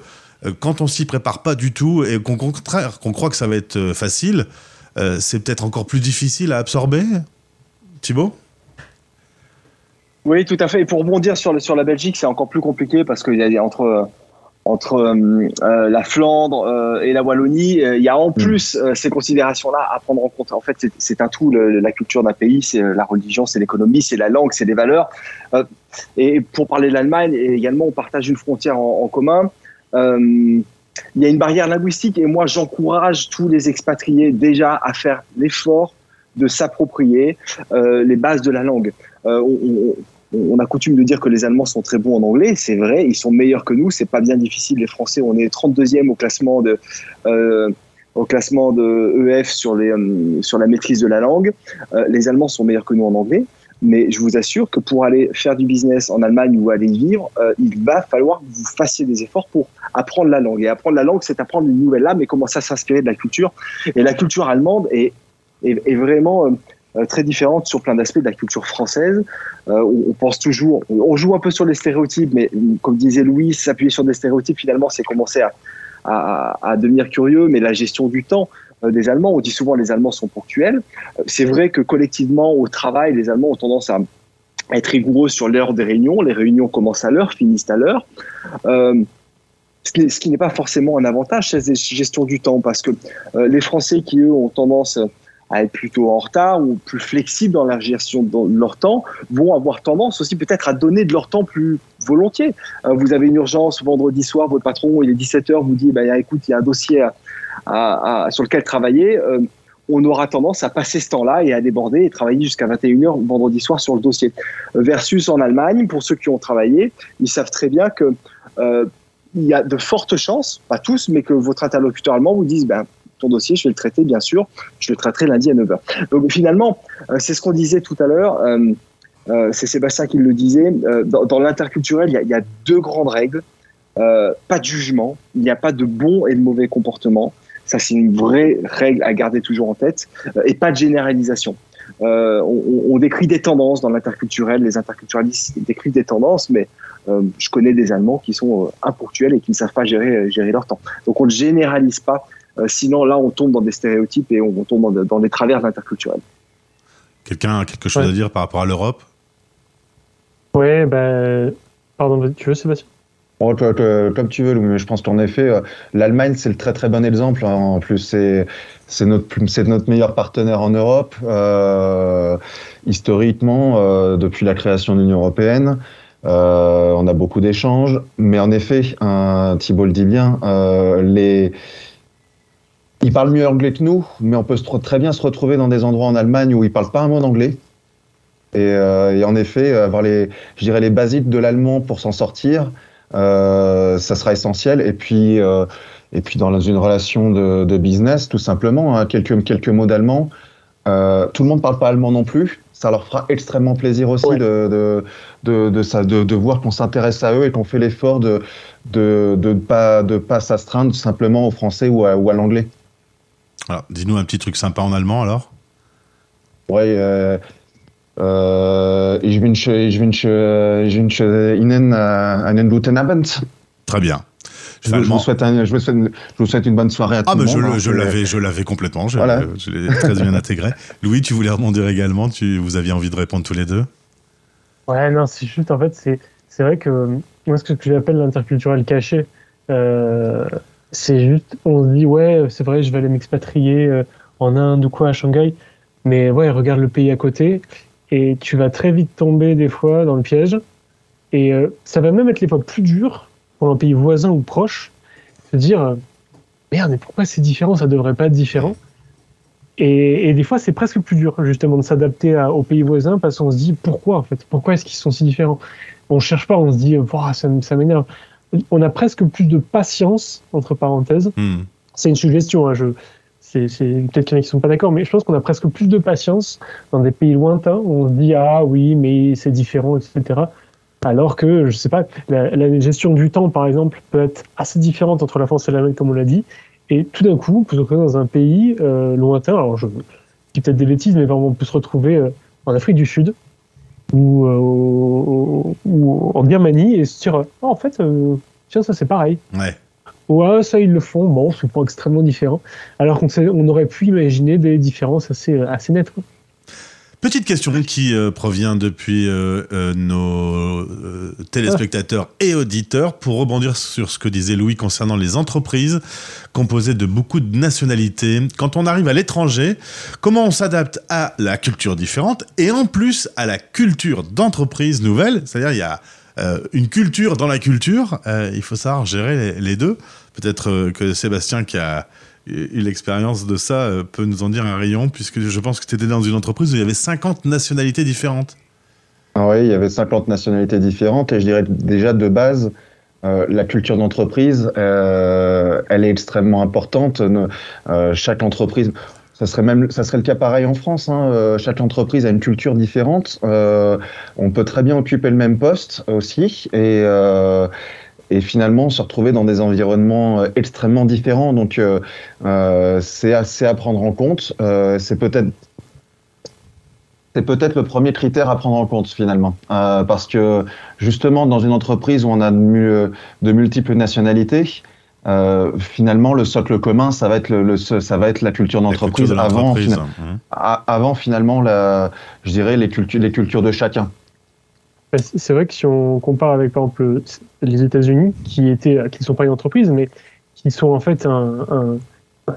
quand on s'y prépare pas du tout et qu'au contraire qu'on croit que ça va être facile, c'est peut-être encore plus difficile à absorber. Thibaut?
Oui, tout à fait. Et pour rebondir sur, sur la Belgique, c'est encore plus compliqué parce qu'il y a entre entre euh, euh, la Flandre euh, et la Wallonie, il y a en mm. plus ces considérations-là à prendre en compte. En fait, c'est un tout, la culture d'un pays, c'est la religion, c'est l'économie, c'est la langue, c'est les valeurs. et pour parler de l'Allemagne, également, on partage une frontière en, commun. il y a une barrière linguistique et moi, j'encourage tous les expatriés déjà à faire l'effort de s'approprier les bases de la langue. On, on a coutume de dire que les Allemands sont très bons en anglais, c'est vrai, ils sont meilleurs que nous, c'est pas bien difficile. Les Français, on est 32e au classement de euh, au classement de EF sur les euh, sur la maîtrise de la langue. Euh, les Allemands sont meilleurs que nous en anglais, mais je vous assure que pour aller faire du business en Allemagne ou aller vivre, il va falloir que vous fassiez des efforts pour apprendre la langue. Et apprendre la langue, c'est apprendre une nouvelle langue et commencer à s'inspirer de la culture. Et la culture allemande est est, vraiment très différente sur plein d'aspects de la culture française. Euh, on, pense toujours, on joue un peu sur les stéréotypes, mais comme disait Louis, s'appuyer sur des stéréotypes, finalement, c'est commencer à, devenir curieux. Mais la gestion du temps euh, des Allemands, on dit souvent les Allemands sont ponctuels. C'est vrai que collectivement, au travail, les Allemands ont tendance à être rigoureux sur l'heure des réunions. Les réunions commencent à l'heure, finissent à l'heure. Euh, ce qui, n'est pas forcément un avantage, cette gestion du temps, parce que les Français qui, eux, ont tendance à être plutôt en retard ou plus flexibles dans la gestion de leur temps, vont avoir tendance aussi peut-être à donner de leur temps plus volontiers. Euh, vous avez une urgence vendredi soir, votre patron, il est 17h, vous dit, bah, écoute, il y a un dossier sur lequel travailler. Euh, on aura tendance à passer ce temps-là et à déborder et travailler jusqu'à 21h vendredi soir sur le dossier. Versus en Allemagne, pour ceux qui ont travaillé, ils savent très bien que euh, il y a de fortes chances, pas tous, mais que votre interlocuteur allemand vous dise, ben, dossier, je vais le traiter, bien sûr. Je le traiterai lundi à 9h. Donc finalement, euh, c'est ce qu'on disait tout à l'heure. Euh, euh, c'est Sébastien qui le disait. dans, l'interculturel, il y, a deux grandes règles. pas de jugement. Il n'y a pas de bon et de mauvais comportement. Ça, c'est une vraie règle à garder toujours en tête. et pas de généralisation. on, décrit des tendances dans l'interculturel. Les interculturalistes décrivent des tendances, mais je connais des Allemands qui sont imponctuels et qui ne savent pas gérer, gérer leur temps. Donc on ne généralise pas sinon, là, on tombe dans des stéréotypes et on, tombe dans, les travers interculturels.
Quelqu'un a quelque chose à dire par rapport à l'Europe?
Oui, ben. Pardon, tu veux, Sébastien?
Comme tu veux, mais je pense qu'en effet, l'Allemagne, c'est le très très bon exemple. Hein. En plus, c'est notre, meilleur partenaire en Europe, euh, historiquement, euh, depuis la création de l'Union européenne. Euh, on a beaucoup d'échanges, mais en effet, Thibault le dit bien, les... ils parlent mieux anglais que nous, mais on peut très bien se retrouver dans des endroits en Allemagne où ils parlent pas un mot d'anglais. Et, et, en effet, avoir les, je dirais les basiques de l'allemand pour s'en sortir, ça sera essentiel. Et puis, et puis dans une relation de, de business, tout simplement, hein, quelques, quelques mots d'allemand. Euh, tout le monde ne parle pas allemand non plus. Ça leur fera extrêmement plaisir aussi de, de, de, de, de, voir qu'on s'intéresse à eux et qu'on fait l'effort de ne de, pas, de pas s'astreindre simplement au français ou à, ou à l'anglais.
Alors, dis-nous un petit truc sympa en allemand alors.
Ouais, euh, euh, ich wünsche, ich wünsche, ich wünsche Ihnen einen guten Abend.
Très bien.
Je, vous souhaite je, vous souhaite, je, vous souhaite une bonne soirée à
ah,
tout le monde.
Ah, je, l'avais, je l'avais complètement. Je, voilà. l'ai très bien intégré. (laughs) Louis, tu voulais rebondir également? Tu, vous aviez envie de répondre tous les deux?
Ouais, non, c'est juste en fait, c'est, c'est vrai que moi, ce que j'appelle l'interculturel caché, euh, c'est juste, on se dit, ouais, c'est vrai, je vais aller m'expatrier euh, en Inde ou quoi, à Shanghai. Mais ouais, regarde le pays à côté et tu vas très vite tomber des fois dans le piège. Et euh, ça va même être les fois plus dur pour un pays voisin ou proche, se dire euh, merde, mais pourquoi c'est différent? Ça devrait pas être différent. Et, des fois, c'est presque plus dur justement de s'adapter aux pays voisins parce qu'on se dit pourquoi en fait? Pourquoi est-ce qu'ils sont si différents? On cherche pas, on se dit ça, ça m'énerve. On a presque plus de patience entre parenthèses. Hmm. C'est une suggestion. Hein, je, c'est, peut-être qu'il y en a qui sont pas d'accord, mais je pense qu'on a presque plus de patience dans des pays lointains où on se dit ah oui, mais c'est différent, etc. Alors que, je sais pas, la, gestion du temps, par exemple, peut être assez différente entre la France et l'Allemagne, comme on l'a dit. Et tout d'un coup, on peut se retrouver dans un pays euh, lointain. Alors, je dis peut-être des bêtises, mais vraiment, on peut se retrouver euh, en Afrique du Sud ou, euh, ou, en Birmanie et se dire, oh, en fait, tiens, ça c'est pareil.
Ouais.
Ouais, ça ils le font. Bon, c'est pas extrêmement différent. Alors qu'on on aurait pu imaginer des différences assez, assez nettes. Quoi.
Petite question qui euh, provient depuis euh, euh, nos téléspectateurs et auditeurs pour rebondir sur ce que disait Louis concernant les entreprises composées de beaucoup de nationalités. Quand on arrive à l'étranger, comment on s'adapte à la culture différente et en plus à la culture d'entreprise nouvelle? C'est-à-dire il y a une culture dans la culture, il faut savoir gérer les deux. Peut-être que Sébastien qui a et, l'expérience de ça euh, peut nous en dire un rayon, puisque je pense que tu étais dans une entreprise où il y avait 50 nationalités différentes.
Ah oui, il y avait 50 nationalités différentes, et je dirais déjà de base, euh, la culture d'entreprise, euh, elle est extrêmement importante. chaque entreprise, ça serait même, ça serait le cas pareil en France. Hein, chaque entreprise a une culture différente. on peut très bien occuper le même poste aussi, et et finalement se retrouver dans des environnements euh, extrêmement différents. Donc euh, euh, c'est assez à prendre en compte. c'est peut-être c'est peut-être le premier critère à prendre en compte finalement, parce que justement dans une entreprise où on a de, multiples nationalités, finalement, le socle commun, ça va être, le, ça va être la culture d'entreprise avant, hein. avant finalement, la, je dirais, les, cultures les cultures de chacun.
C'est vrai que si on compare avec par exemple les États-Unis, qui étaient, qui ne sont pas une entreprise, mais qui sont en fait un,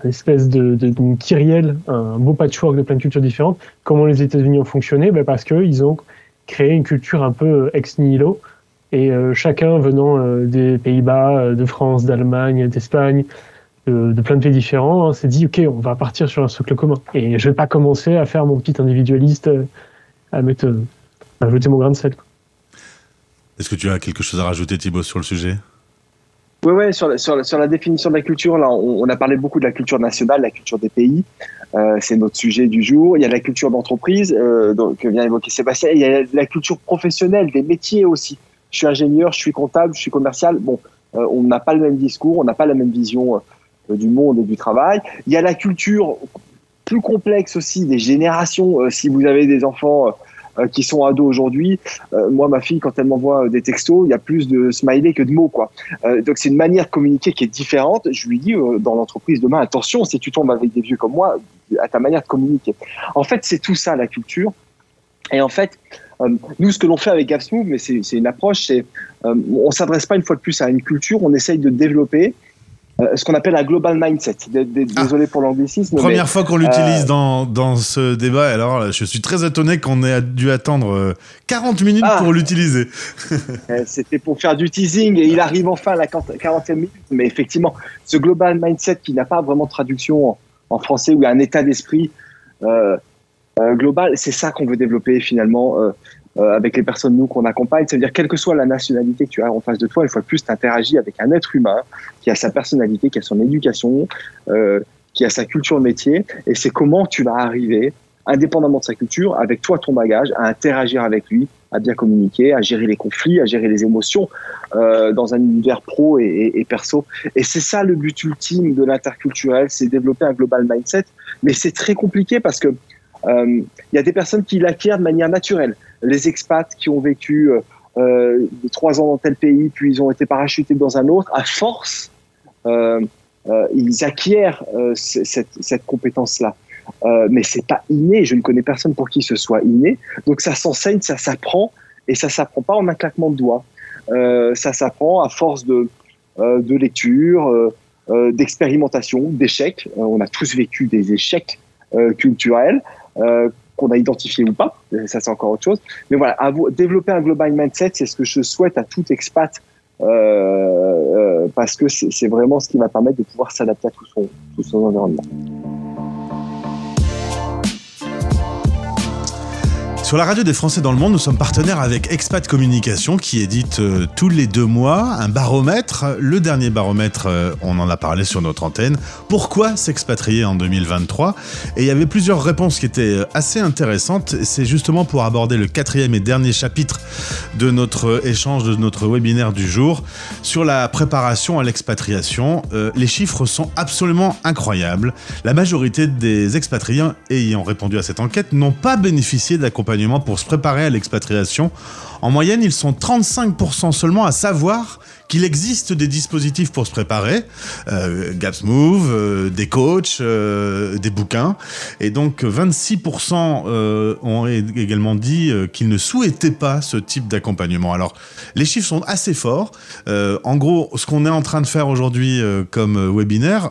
espèce de, de, kyrielle, un beau patchwork de plein de cultures différentes. Comment les États-Unis ont fonctionné? Bah Parce qu'ils ont créé une culture un peu ex nihilo, et euh, chacun venant euh, des Pays-Bas, euh, de France, d'Allemagne, d'Espagne, de, plein de pays différents, hein, s'est dit ok, on va partir sur un socle commun. Et je vais pas commencer à faire mon petit individualiste, à mettre, à ajouter mon grain de sel.
Est-ce que tu as quelque chose à rajouter, Thibaut, sur le sujet?
Oui, ouais, sur, la, définition de la culture, là, on, a parlé beaucoup de la culture nationale, la culture des pays. Euh, c'est notre sujet du jour. Il y a la culture d'entreprise, euh, que vient évoquer Sébastien. Il y a la culture professionnelle, des métiers aussi. Je suis ingénieur, je suis comptable, je suis commercial. Bon, euh, on n'a pas le même discours, on n'a pas la même vision du monde et du travail. Il y a la culture plus complexe aussi des générations. Si vous avez des enfants qui sont ados aujourd'hui. Euh, moi, ma fille, quand elle m'envoie des textos, il y a plus de smiley que de mots, quoi. Euh, donc c'est une manière de communiquer qui est différente. Je lui dis dans l'entreprise demain, attention, si tu tombes avec des vieux comme moi, à ta manière de communiquer. En fait, c'est tout ça la culture. Et en fait, nous, ce que l'on fait avec GapsMove, mais c'est une approche, c'est on s'adresse pas une fois de plus à une culture, on essaye de développer euh, ce qu'on appelle un global mindset. Ah. Désolé pour l'anglicisme.
Première fois qu'on l'utilise euh, dans, dans ce débat, alors je suis très étonné qu'on ait dû attendre 40 euh, minutes ah. pour l'utiliser. (laughs)
C'était pour faire du teasing et il arrive enfin à la 40e minute. Mais effectivement, ce global mindset qui n'a pas vraiment de traduction en, français ou un état d'esprit global, c'est ça qu'on veut développer finalement. Euh, avec les personnes nous qu'on accompagne. C'est-à-dire, quelle que soit la nationalité que tu as en face de toi, une fois de plus, tu avec un être humain qui a sa personnalité, qui a son éducation, euh, qui a sa culture métier. Et c'est comment tu vas arriver, indépendamment de sa culture, avec toi, ton bagage, à interagir avec lui, à bien communiquer, à gérer les conflits, à gérer les émotions euh, dans un univers pro et, et perso. Et c'est ça le but ultime de l'interculturel, c'est développer un global mindset. Mais c'est très compliqué parce que il y a des personnes qui l'acquièrent de manière naturelle les expats qui ont vécu euh, euh, trois ans dans tel pays, puis ils ont été parachutés dans un autre, à force, euh, ils acquièrent cette, compétence-là. mais c'est pas inné. Je ne connais personne pour qui ce soit inné. Donc ça s'enseigne, ça s'apprend, et ça s'apprend pas en un claquement de doigts. ça s'apprend à force de, de lecture, d'expérimentation, d'échecs. on a tous vécu des échecs culturels qu'on a identifié ou pas, ça c'est encore autre chose. Mais voilà, développer un global mindset, c'est ce que je souhaite à tout expat euh, euh, parce que c'est vraiment ce qui va permettre de pouvoir s'adapter à tout son, tout son environnement.
Sur la radio des Français dans le monde, nous sommes partenaires avec Expat Communication qui édite euh, tous les deux mois un baromètre. Le dernier baromètre, euh, on en a parlé sur notre antenne. Pourquoi s'expatrier en 2023 Et il y avait plusieurs réponses qui étaient euh, assez intéressantes. C'est justement pour aborder le quatrième et dernier chapitre de notre échange, de notre webinaire du jour sur la préparation à l'expatriation. les chiffres sont absolument incroyables. La majorité des expatriés ayant répondu à cette enquête n'ont pas bénéficié d'accompagnement pour se préparer à l'expatriation. En moyenne, ils sont 35% seulement à savoir qu'il existe des dispositifs pour se préparer, euh, Gaps Move, euh, des coachs, euh, des bouquins, et donc 26% euh, ont également dit qu'ils ne souhaitaient pas ce type d'accompagnement. Alors les chiffres sont assez forts. en gros, ce qu'on est en train de faire aujourd'hui comme webinaire,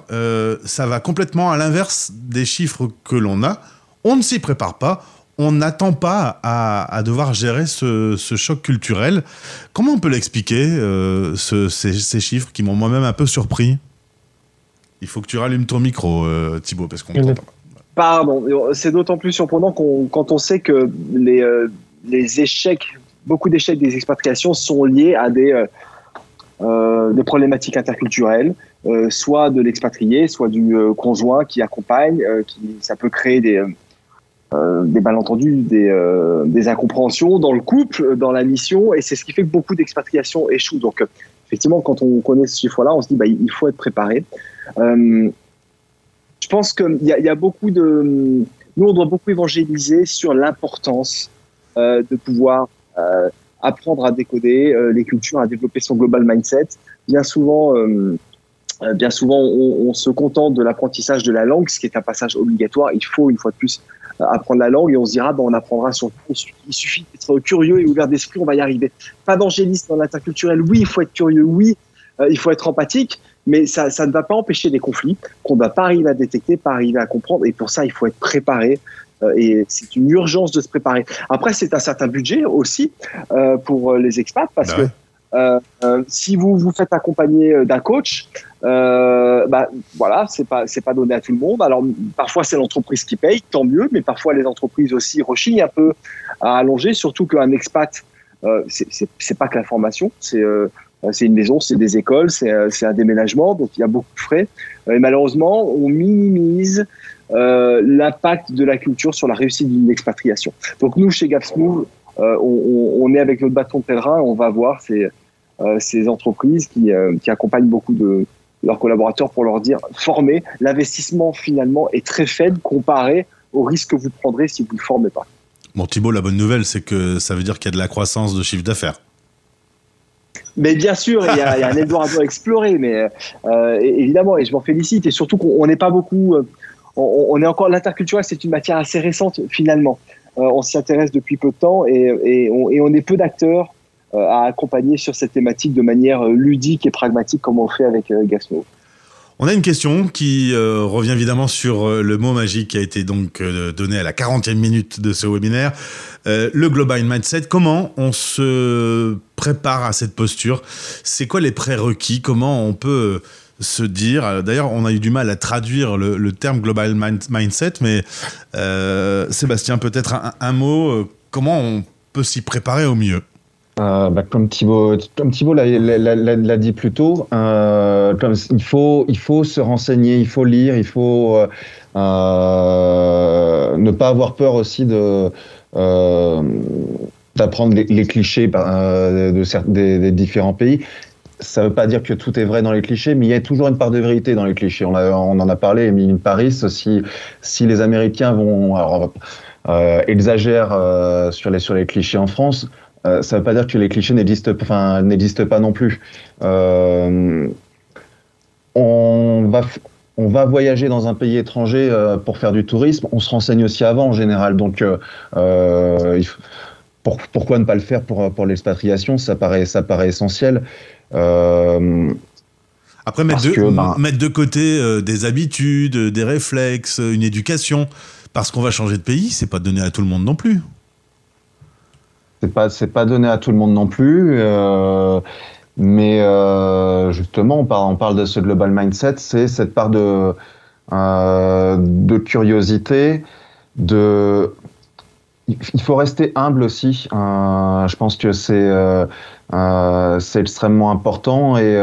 ça va complètement à l'inverse des chiffres que l'on a. On ne s'y prépare pas, on n'attend pas à, devoir gérer ce, choc culturel. Comment on peut l'expliquer, euh, ces, chiffres qui m'ont moi-même un peu surpris? Il faut que tu rallumes ton micro, euh, Thibaut, parce qu'on
pas. Pardon, c'est d'autant plus surprenant quand on sait que les, euh, les échecs, beaucoup d'échecs des expatriations sont liés à des, des problématiques interculturelles, soit de l'expatrié, soit du conjoint qui accompagne, qui, ça peut créer des euh, des malentendus, des, euh, des, incompréhensions dans le couple, dans la mission, et c'est ce qui fait que beaucoup d'expatriations échouent. Donc, euh, effectivement, quand on connaît ce chiffre-là, on se dit bah, il faut être préparé. je pense qu'il y, a beaucoup de. Nous, on doit beaucoup évangéliser sur l'importance de pouvoir apprendre à décoder les cultures, à développer son global mindset. Bien souvent, bien souvent, on, se contente de l'apprentissage de la langue, ce qui est un passage obligatoire. Il faut, une fois de plus, apprendre la langue et on se dira, bon, on apprendra sur Il suffit d'être curieux et ouvert d'esprit, on va y arriver. Pas d'angélisme dans l'interculturel. Oui, il faut être curieux. Oui, euh, il faut être empathique. Mais ça, ça ne va pas empêcher des conflits qu'on ne va pas arriver à détecter, pas arriver à comprendre. Et pour ça, il faut être préparé. Euh, et c'est une urgence de se préparer. Après, c'est un certain budget aussi euh, pour les expats parce bah que euh, euh, si vous vous faites accompagner euh, d'un coach, bah, voilà, c'est pas c'est pas donné à tout le monde. Alors parfois c'est l'entreprise qui paye, tant mieux, mais parfois les entreprises aussi rechignent un peu à allonger, surtout qu'un expat, euh, c'est pas que la formation, c'est c'est une maison, c'est des écoles, c'est un déménagement, donc il y a beaucoup de frais. Et malheureusement, on minimise euh, l'impact de la culture sur la réussite d'une expatriation. Donc nous, chez GapsMove, euh, on, on, est avec notre bâton de pèlerin, on va voir ces, euh, ces entreprises qui, euh, qui accompagnent beaucoup de leurs collaborateurs pour leur dire former. L'investissement finalement est très faible comparé au risque que vous prendrez si vous ne formez pas.
Bon Thibault, la bonne nouvelle, c'est que ça veut dire qu'il y a de la croissance de chiffre d'affaires.
Mais bien sûr, il y a, il y a un Eldorado à explorer, mais euh, évidemment, et je m'en félicite, et surtout qu'on n'est pas beaucoup, on, on, est encore l'interculturel, c'est une matière assez récente finalement. on s'y intéresse depuis peu de temps et, on, et on, est peu d'acteurs à accompagner sur cette thématique de manière ludique et pragmatique comme on fait avec Gasmo.
On a une question qui euh, revient évidemment sur euh, le mot magique qui a été donc euh, donné à la 40e minute de ce webinaire, le Global Mindset. Comment on se prépare à cette posture? C'est quoi les prérequis? Comment on peut se dire D'ailleurs, on a eu du mal à traduire le, terme Global Mindset, mais Sébastien, peut-être un mot. comment on peut s'y préparer au mieux?
Euh, bah, comme Thibaut, comme Thibaut l'a dit plus tôt, euh, il, faut, se renseigner, il faut lire, il faut euh, ne pas avoir peur aussi de d'apprendre les, clichés de, de, des, différents pays. Ça ne veut pas dire que tout est vrai dans les clichés, mais il y a toujours une part de vérité dans les clichés. On, en a parlé, Emile Paris, si, si les Américains vont exagèrent sur, les, sur les clichés en France, euh, ça ne veut pas dire que les clichés n'existent, enfin, n'existent pas non plus. Euh, on va on va voyager dans un pays étranger euh, pour faire du tourisme, on se renseigne aussi avant en général. Donc, pourquoi ne pas le faire pour, pour l'expatriation? Ça paraît, ça paraît essentiel.
Après, mettre de, ben, mettre de côté des habitudes, des réflexes, une éducation, parce qu'on va changer de pays, c'est pas donné à tout le monde non plus
c'est pas c'est pas donné à tout le monde non plus. Euh, mais euh, justement, on parle, on parle de ce global mindset, c'est cette part de euh, de curiosité, de il faut rester humble aussi. je pense que c'est c'est extrêmement important et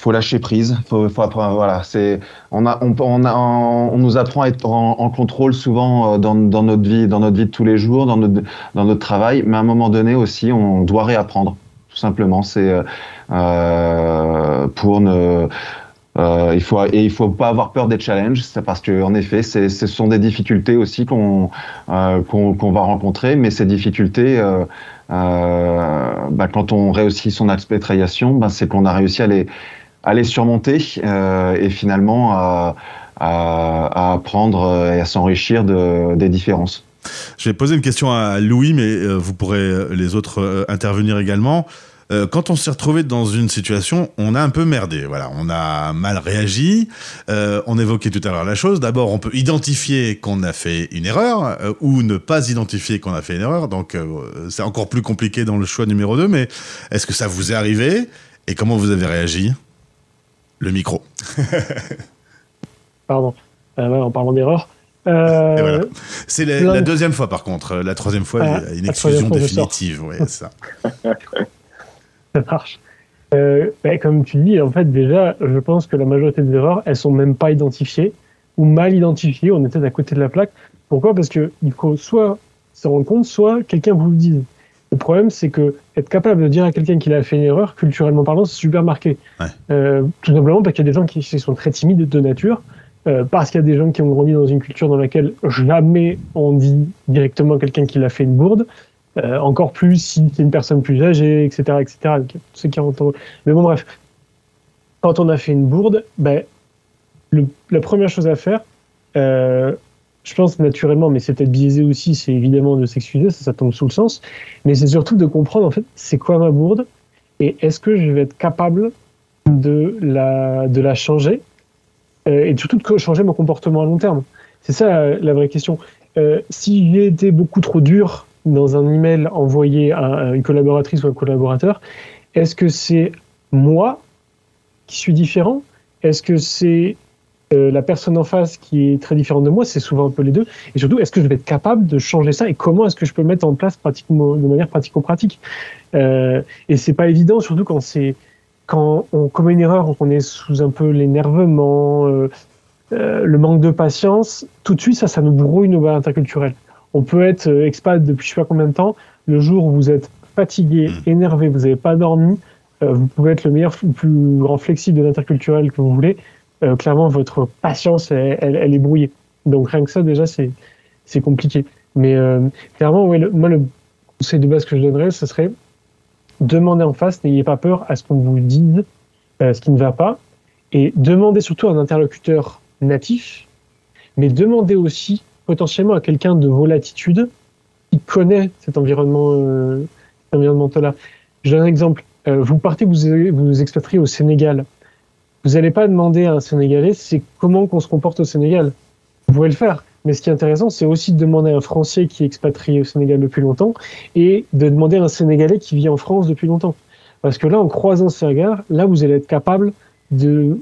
faut lâcher prise. Faut, faut voilà, c'est on a on, on, a on nous apprend à être en, contrôle souvent euh, dans, dans, notre vie, dans notre vie de tous les jours, dans notre dans notre travail, mais à un moment donné aussi, on doit réapprendre. Tout simplement, c'est euh, euh pour ne il faut et il faut pas avoir peur des challenges, parce que en effet, ce sont des difficultés aussi qu'on euh, qu'on va rencontrer, mais ces difficultés, bah, quand on réussit son expatriation, bah, c'est qu'on a réussi à les à les surmonter euh, et finalement à, apprendre et à s'enrichir de, des différences.
Je vais poser une question à Louis, mais euh, vous pourrez euh, les autres intervenir également. Quand on s'est retrouvé dans une situation, on a un peu merdé. Voilà, on a mal réagi. on évoquait tout à l'heure la chose. D'abord, on peut identifier qu'on a fait une erreur ou ne pas identifier qu'on a fait une erreur. Donc, c'est encore plus compliqué dans le choix numéro 2. Mais est-ce que ça vous est arrivé? Et comment vous avez réagi? Le micro. (laughs)
Pardon. Euh, en parlant d'erreur.
Euh, c'est la, deuxième fois, par contre. La troisième fois, il y a une exclusion définitive. Ouais, ça. (laughs)
ça marche. Euh, ben, comme tu dis, en fait, déjà, je pense que la majorité des erreurs, elles sont même pas identifiées ou mal identifiées. On était à côté de la plaque. Pourquoi? Parce qu'il faut soit se rendre compte, soit quelqu'un vous le dise. Le problème, c'est que être capable de dire à quelqu'un qu'il a fait une erreur, culturellement parlant, c'est super marqué. Euh, tout simplement parce qu'il y a des gens qui sont très timides de nature, euh, parce qu'il y a des gens qui ont grandi dans une culture dans laquelle jamais on dit directement à quelqu'un qu'il a fait une bourde. Euh, encore plus si c'est une personne plus âgée, etc., etc. Ceux qui Mais bon, bref. Quand on a fait une bourde, ben, le, la première chose à faire, je pense naturellement, mais c'est peut-être biaisé aussi, c'est évidemment de s'excuser, ça, ça tombe sous le sens, mais c'est surtout de comprendre en fait c'est quoi ma bourde et est-ce que je vais être capable de la, de la changer euh, et surtout de changer mon comportement à long terme. C'est ça euh, la vraie question. Euh, si j'ai été beaucoup trop dur dans un email envoyé à une collaboratrice ou un collaborateur, est-ce que c'est moi qui suis différent? Est-ce que c'est euh, la personne en face qui est très différente de moi, c'est souvent un peu les deux. Et surtout, est-ce que je vais être capable de changer ça et comment est-ce que je peux le mettre en place pratiquement, de manière pratico-pratique? Euh, Et c'est pas évident, surtout quand c'est quand on commet une erreur, qu'on est sous un peu l'énervement, euh, euh, le manque de patience. Tout de suite, ça, ça nous brouille nos valeurs interculturelles. On peut être expat depuis je sais pas combien de temps. Le jour où vous êtes fatigué, mmh. énervé, vous n'avez pas dormi, vous pouvez être le meilleur, le plus grand flexible de l'interculturel que vous voulez euh, clairement, votre patience, elle, est brouillée. Donc rien que ça, déjà, c'est compliqué. Mais euh, clairement, ouais, moi, le conseil de base que je donnerais, ce serait demander en face, n'ayez pas peur à ce qu'on vous dise euh, ce qui ne va pas, et demandez surtout à un interlocuteur natif, mais demandez aussi potentiellement à quelqu'un de vos latitudes qui connaît cet environnement, euh, environnement-là. Je donne un exemple. Vous partez, vous vous expatriez au Sénégal. Vous n'allez pas demander à un Sénégalais c'est comment qu'on se comporte au Sénégal. Vous pouvez le faire. Mais ce qui est intéressant, c'est aussi de demander à un Français qui est expatrié au Sénégal depuis longtemps et de demander à un Sénégalais qui vit en France depuis longtemps. Parce que là, en croisant ces regards, là, vous allez être capable de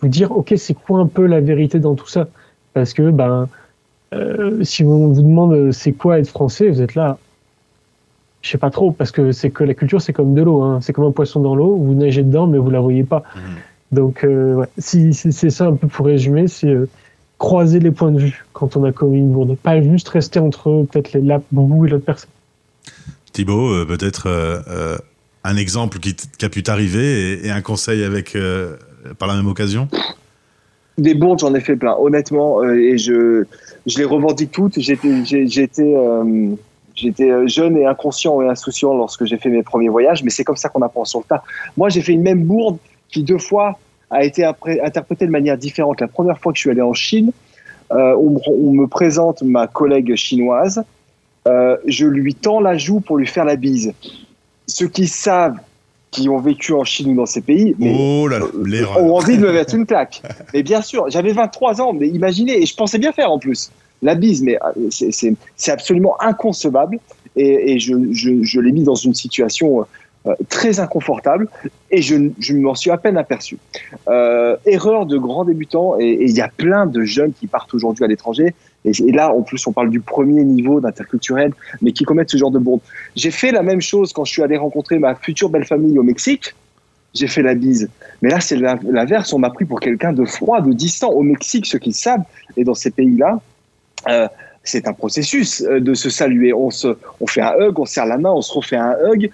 vous dire, OK, c'est quoi un peu la vérité dans tout ça? Parce que, ben, euh, si on vous demande euh, c'est quoi être français, vous êtes là, je sais pas trop, parce que c'est que la culture, c'est comme de l'eau, hein. c'est comme un poisson dans l'eau, vous nagez dedans, mais vous la voyez pas. Mmh. Donc, euh, ouais, si, c'est ça un peu pour résumer, c'est euh, croiser les points de vue quand on a commis une bourde, pas juste rester entre peut-être les vous et l'autre personne.
Thibaut, peut-être un exemple qui, a pu t'arriver et, un conseil avec par la même occasion?
Des bourdes, j'en ai fait plein, honnêtement, et je je les revendique toutes. J'étais, j'étais, euh, euh, jeune et inconscient et insouciant lorsque j'ai fait mes premiers voyages, mais c'est comme ça qu'on apprend sur le tas. Moi, j'ai fait une même bourde qui deux fois a été interprétée de manière différente. La première fois que je suis allé en Chine, euh, on, me présente ma collègue chinoise. je lui tends la joue pour lui faire la bise. Ceux qui savent qui ont vécu en Chine ou dans ces pays
oh
ont envie de me mettre une (laughs) claque. mais bien sûr, j'avais 23 ans, mais imaginez, et je pensais bien faire en plus. La bise, mais euh, c'est absolument inconcevable. Et, je, je, je l'ai mis dans une situation euh, très inconfortable et je, je m'en suis à peine aperçu. Euh, erreur de grands débutants et il y a plein de jeunes qui partent aujourd'hui à l'étranger et, là en plus on parle du premier niveau d'interculturel mais qui commettent ce genre de bourde. J'ai fait la même chose quand je suis allé rencontrer ma future belle famille au Mexique. J'ai fait la bise. Mais là, c'est l'inverse. On m'a pris pour quelqu'un de froid, de distant. Au Mexique, ceux qui savent, et dans ces pays-là, euh, c'est un processus de se saluer. On, se, on fait un hug, on serre la main, on se refait un hug.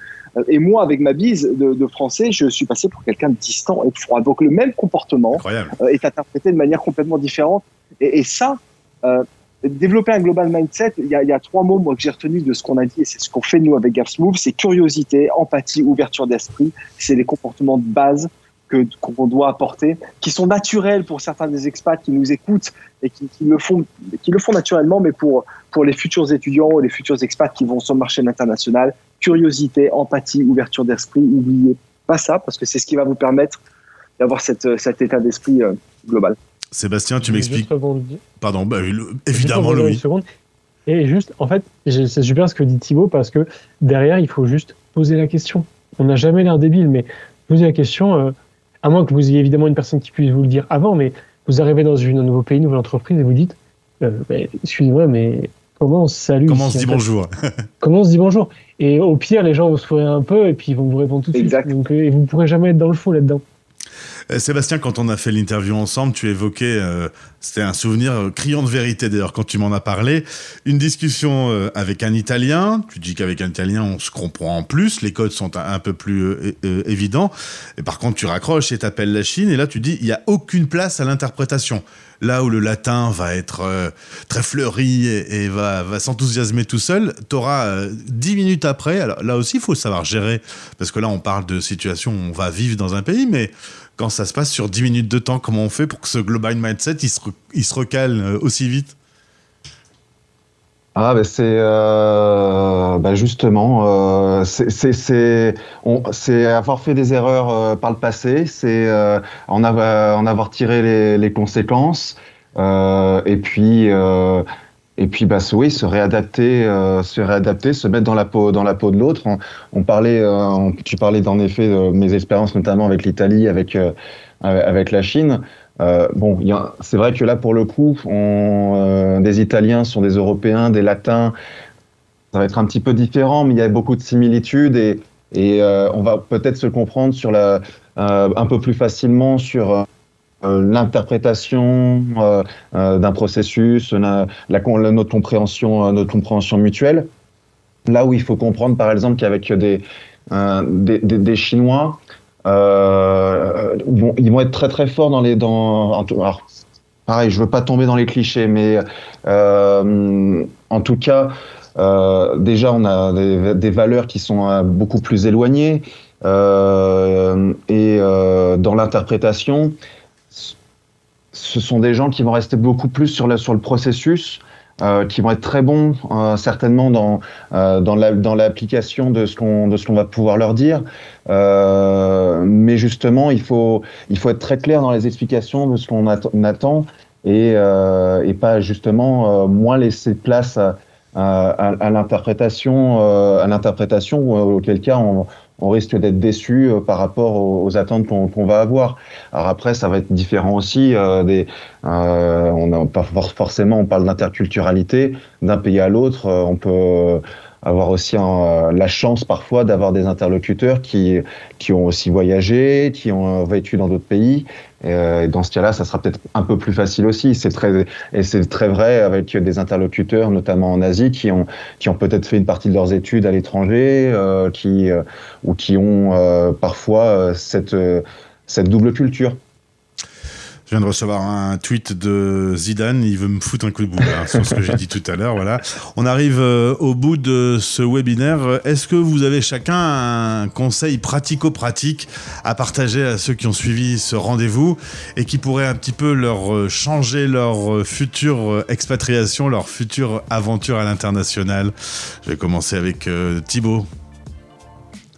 Et moi, avec ma bise de, français, je suis passé pour quelqu'un de distant et de froid. Donc le même comportement euh, est interprété de manière complètement différente. Et, ça, euh, développer un global mindset, il y, a, trois mots moi, que j'ai retenus de ce qu'on a dit, et c'est ce qu'on fait nous avec Move, c'est curiosité, empathie, ouverture d'esprit. C'est les comportements de base que qu'on doit apporter, qui sont naturels pour certains des expats qui nous écoutent et qui, qui, le font, qui le font naturellement, mais pour pour les futurs étudiants ou les futurs expats qui vont sur le marché international, curiosité, empathie, ouverture d'esprit. N'oubliez pas ça parce que c'est ce qui va vous permettre d'avoir cet état d'esprit euh, global.
Sébastien, tu m'expliques. Pardon, bah, évidemment, Louis.
Et juste, en fait, c'est super ce que dit Thibaut parce que derrière, il faut juste poser la question. On n'a jamais l'air débile, mais poser la question, euh, à moins que vous ayez évidemment une personne qui puisse vous le dire avant, mais vous arrivez dans une, un nouveau pays, une nouvelle entreprise et vous dites euh, bah, Excusez-moi, mais comment on se salue
Comment on se dit bonjour (laughs)
Comment on se dit bonjour? Et au pire, les gens vont se fourrer un peu et puis ils vont vous répondre tout de suite. Donc, euh, et vous ne pourrez jamais être dans le fond là-dedans.
Euh, Sébastien, quand on a fait l'interview ensemble, tu évoquais, euh, c'était un souvenir criant de vérité d'ailleurs quand tu m'en as parlé, une discussion avec un Italien. Tu dis qu'avec un Italien, on se comprend en plus, les codes sont un, peu plus évidents. Et par contre, tu raccroches et t'appelles la Chine, et là tu dis, il n'y a aucune place à l'interprétation. Là où le latin va être euh, très fleuri et, va, s'enthousiasmer tout seul, tu auras euh, dix minutes après, alors là aussi il faut savoir gérer, parce que là on parle de situation où on va vivre dans un pays, mais quand ça se passe sur dix minutes de temps, comment on fait pour que ce global mindset il se, recale euh, aussi vite?
Ah, ben c'est euh, ben justement, euh, c'est avoir fait des erreurs par le passé, c'est en, avoir, tiré les, conséquences, et puis et puis bah oui, se réadapter, se réadapter, se mettre dans la peau dans la peau de l'autre. On, parlait, tu parlais en effet de mes expériences notamment avec l'Italie, avec avec la Chine. Euh, bon, c'est vrai que là, pour le coup, on, euh, des Italiens sont des Européens, des Latins. Ça va être un petit peu différent, mais il y a beaucoup de similitudes et, et euh, on va peut-être se comprendre sur la, euh, un peu plus facilement sur euh, l'interprétation d'un processus, la, notre compréhension, notre compréhension mutuelle. Là où il faut comprendre, par exemple, qu'avec des, des, Chinois, euh, ils vont être très très forts dans les dans. Alors, pareil, je veux pas tomber dans les clichés, mais euh, en tout cas, euh, déjà on a des, des, valeurs qui sont euh, beaucoup plus éloignées euh, et euh, dans l'interprétation, ce sont des gens qui vont rester beaucoup plus sur, le processus qui vont être très bons certainement dans dans l'application de ce qu'on va pouvoir leur dire. mais justement, il faut être très clair dans les explications de ce qu'on attend et, et pas justement moins laisser place à, à, l'interprétation, à l'interprétation, auquel cas on, on risque d'être déçu euh, par rapport aux, attentes qu'on va avoir. Alors après, ça va être différent aussi. Euh, des, euh, on forcément, on parle d'interculturalité d'un pays à l'autre. on peut avoir aussi la chance parfois d'avoir des interlocuteurs qui, qui ont aussi voyagé, qui ont vécu dans d'autres pays. Et, dans ce cas-là, ça sera peut-être un peu plus facile aussi. C'est très, et c'est très vrai avec des interlocuteurs, notamment en Asie, qui ont, qui ont peut-être fait une partie de leurs études à l'étranger, euh, qui, euh, ou qui ont euh, parfois cette, cette double culture.
Je viens de recevoir un tweet de Zidane, il veut me foutre un coup de boule hein, sur ce que j'ai dit tout à l'heure. Voilà. On arrive euh, au bout de ce webinaire. Est-ce que vous avez chacun un conseil pratico-pratique à partager à ceux qui ont suivi ce rendez-vous et qui pourrait un petit peu leur euh, changer leur euh, future expatriation, leur future aventure à l'international? Je vais commencer avec Thibaut.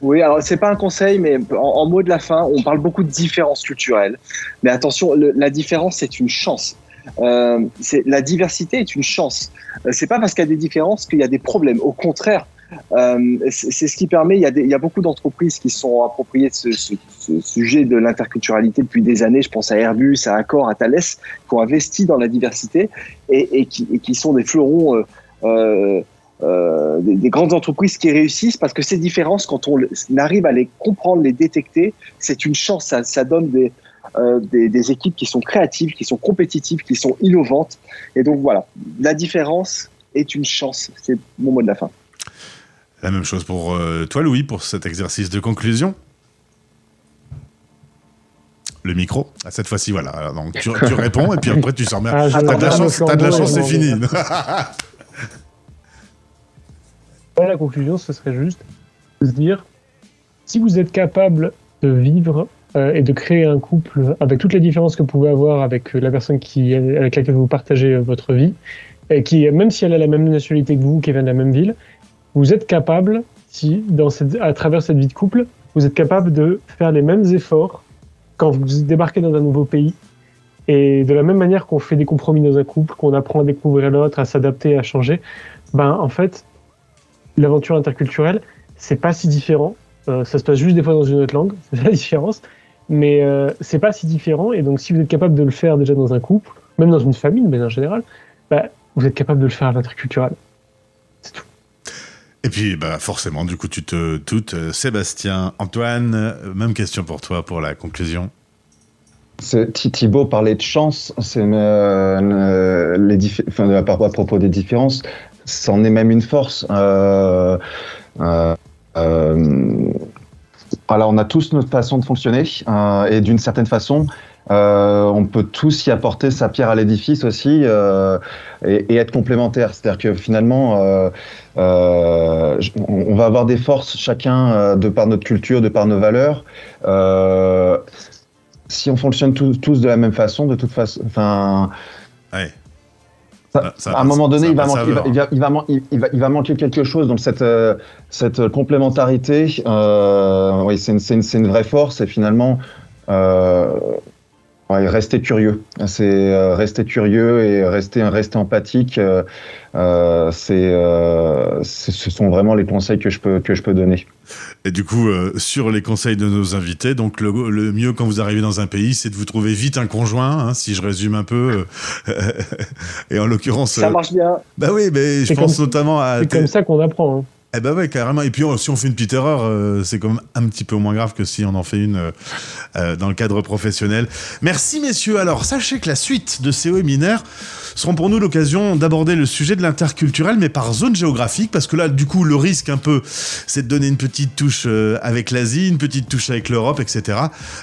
Oui, alors c'est pas un conseil, mais en, mot de la fin, on parle beaucoup de différences culturelles. Mais attention, la différence, c'est une chance. Euh, la diversité est une chance. Euh, c'est pas parce qu'il y a des différences qu'il y a des problèmes. Au contraire, euh, c'est ce qui permet. Il y a, il y a beaucoup d'entreprises qui sont appropriées de ce, ce, ce sujet de l'interculturalité depuis des années. Je pense à Airbus, à Accor, à Thales, qui ont investi dans la diversité et, et, qui, et qui, sont des fleurons. Euh, euh des, grandes entreprises qui réussissent parce que ces différences, quand on arrive à les comprendre, les détecter, c'est une chance. Ça, ça donne des, euh, des, des, équipes qui sont créatives, qui sont compétitives, qui sont innovantes. Et donc voilà, la différence est une chance. C'est mon mot de la fin.
La même chose pour euh, toi, Louis, pour cet exercice de conclusion. Le micro. Ah, cette fois-ci, voilà. donc tu, tu, réponds et puis après tu sors. Ah, t'as de la chance, c'est fini. (laughs)
la conclusion, ce serait juste de se dire si vous êtes capable de vivre euh, et de créer un couple avec toutes les différences que vous pouvez avoir avec la personne qui, avec laquelle vous partagez euh, votre vie, et qui, même si elle a la même nationalité que vous, qui vient de la même ville, vous êtes capable, si, dans cette, à travers cette vie de couple, vous êtes capable de faire les mêmes efforts quand vous débarquez dans un nouveau pays. Et de la même manière qu'on fait des compromis dans un couple, qu'on apprend à découvrir l'autre, à s'adapter, à changer, ben en fait, l'aventure interculturelle, c'est pas si différent. Euh, ça se passe juste des fois dans une autre langue, (laughs) c'est la différence. Mais euh, c'est pas si différent. Et donc, si vous êtes capable de le faire déjà dans un couple, même dans une famille, mais en général, bah, vous êtes capable de le faire à l'interculturel. C'est tout.
Et puis, bah, forcément, du coup, tu te doutes. Euh, Sébastien, Antoine, même question pour toi pour la conclusion.
Thibaut parlait de chance, c'est euh, les enfin, à propos des différences c'en est même une force. Euh, euh, euh, voilà, on a tous notre façon de fonctionner et d'une certaine façon, on peut tous y apporter sa pierre à l'édifice aussi et, être complémentaire. C'est-à-dire que finalement, on va avoir des forces chacun de par notre culture, de par nos valeurs. si on fonctionne tous, de la même façon, de toute façon, enfin, à un moment donné, il va, manquer, il, va, manquer, quelque chose. Donc cette, euh, cette complémentarité, euh, oui, c'est une, une, vraie force. Et finalement, euh, rester curieux. C'est euh, rester curieux et rester, rester empathique. c'est, ce sont vraiment les conseils que je peux, que je peux donner.
Et du coup, euh, sur les conseils de nos invités, donc le, mieux quand vous arrivez dans un pays, c'est de vous trouver vite un conjoint, hein, si je résume un peu. Euh, (laughs) et en l'occurrence.
Ça marche bien.
Bah oui, mais je pense notamment à.
C'est comme ça qu'on apprend. Hein.
Eh ben ouais, carrément. Et puis si on fait une petite erreur, euh, c'est quand même un petit peu moins grave que si on en fait une dans le cadre professionnel. Merci messieurs. Alors sachez que la suite de CO Minaire seront pour nous l'occasion d'aborder le sujet de l'interculturel, mais par zone géographique, parce que là, du coup, le risque un peu, c'est de donner une petite touche euh, avec l'Asie, une petite touche avec l'Europe, etc.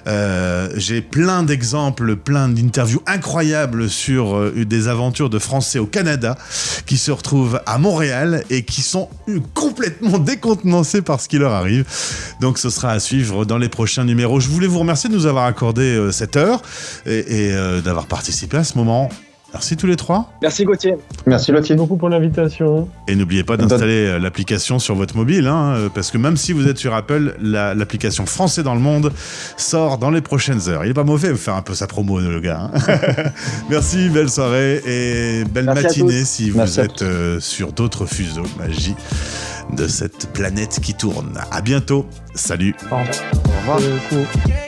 Euh, J'ai plein d'exemples, plein d'interviews incroyables sur euh, des aventures de Français au Canada qui se retrouvent à Montréal et qui sont complètement décontenancés par ce qui leur arrive. Donc, ce sera à suivre dans les prochains numéros. Je voulais vous remercier de nous avoir accordé euh, cette heure et, et d'avoir participé à ce moment Merci tous les trois.
Merci Gauthier.
Merci
Merci
Lotier.
beaucoup pour l'invitation.
Et n'oubliez pas d'installer euh, l'application sur votre mobile, hein, euh, parce que même si vous êtes sur Apple, la- l'application Français dans le monde sort dans les prochaines heures. Il est pas mauvais de faire un peu sa promo, le gars. hein. (laughs) Merci, belle soirée et belle
Merci
matinée si vous
Merci
êtes euh, sur d'autres fuseaux magie de cette planète qui tourne. À bientôt. Salut.
Au revoir.
Au revoir.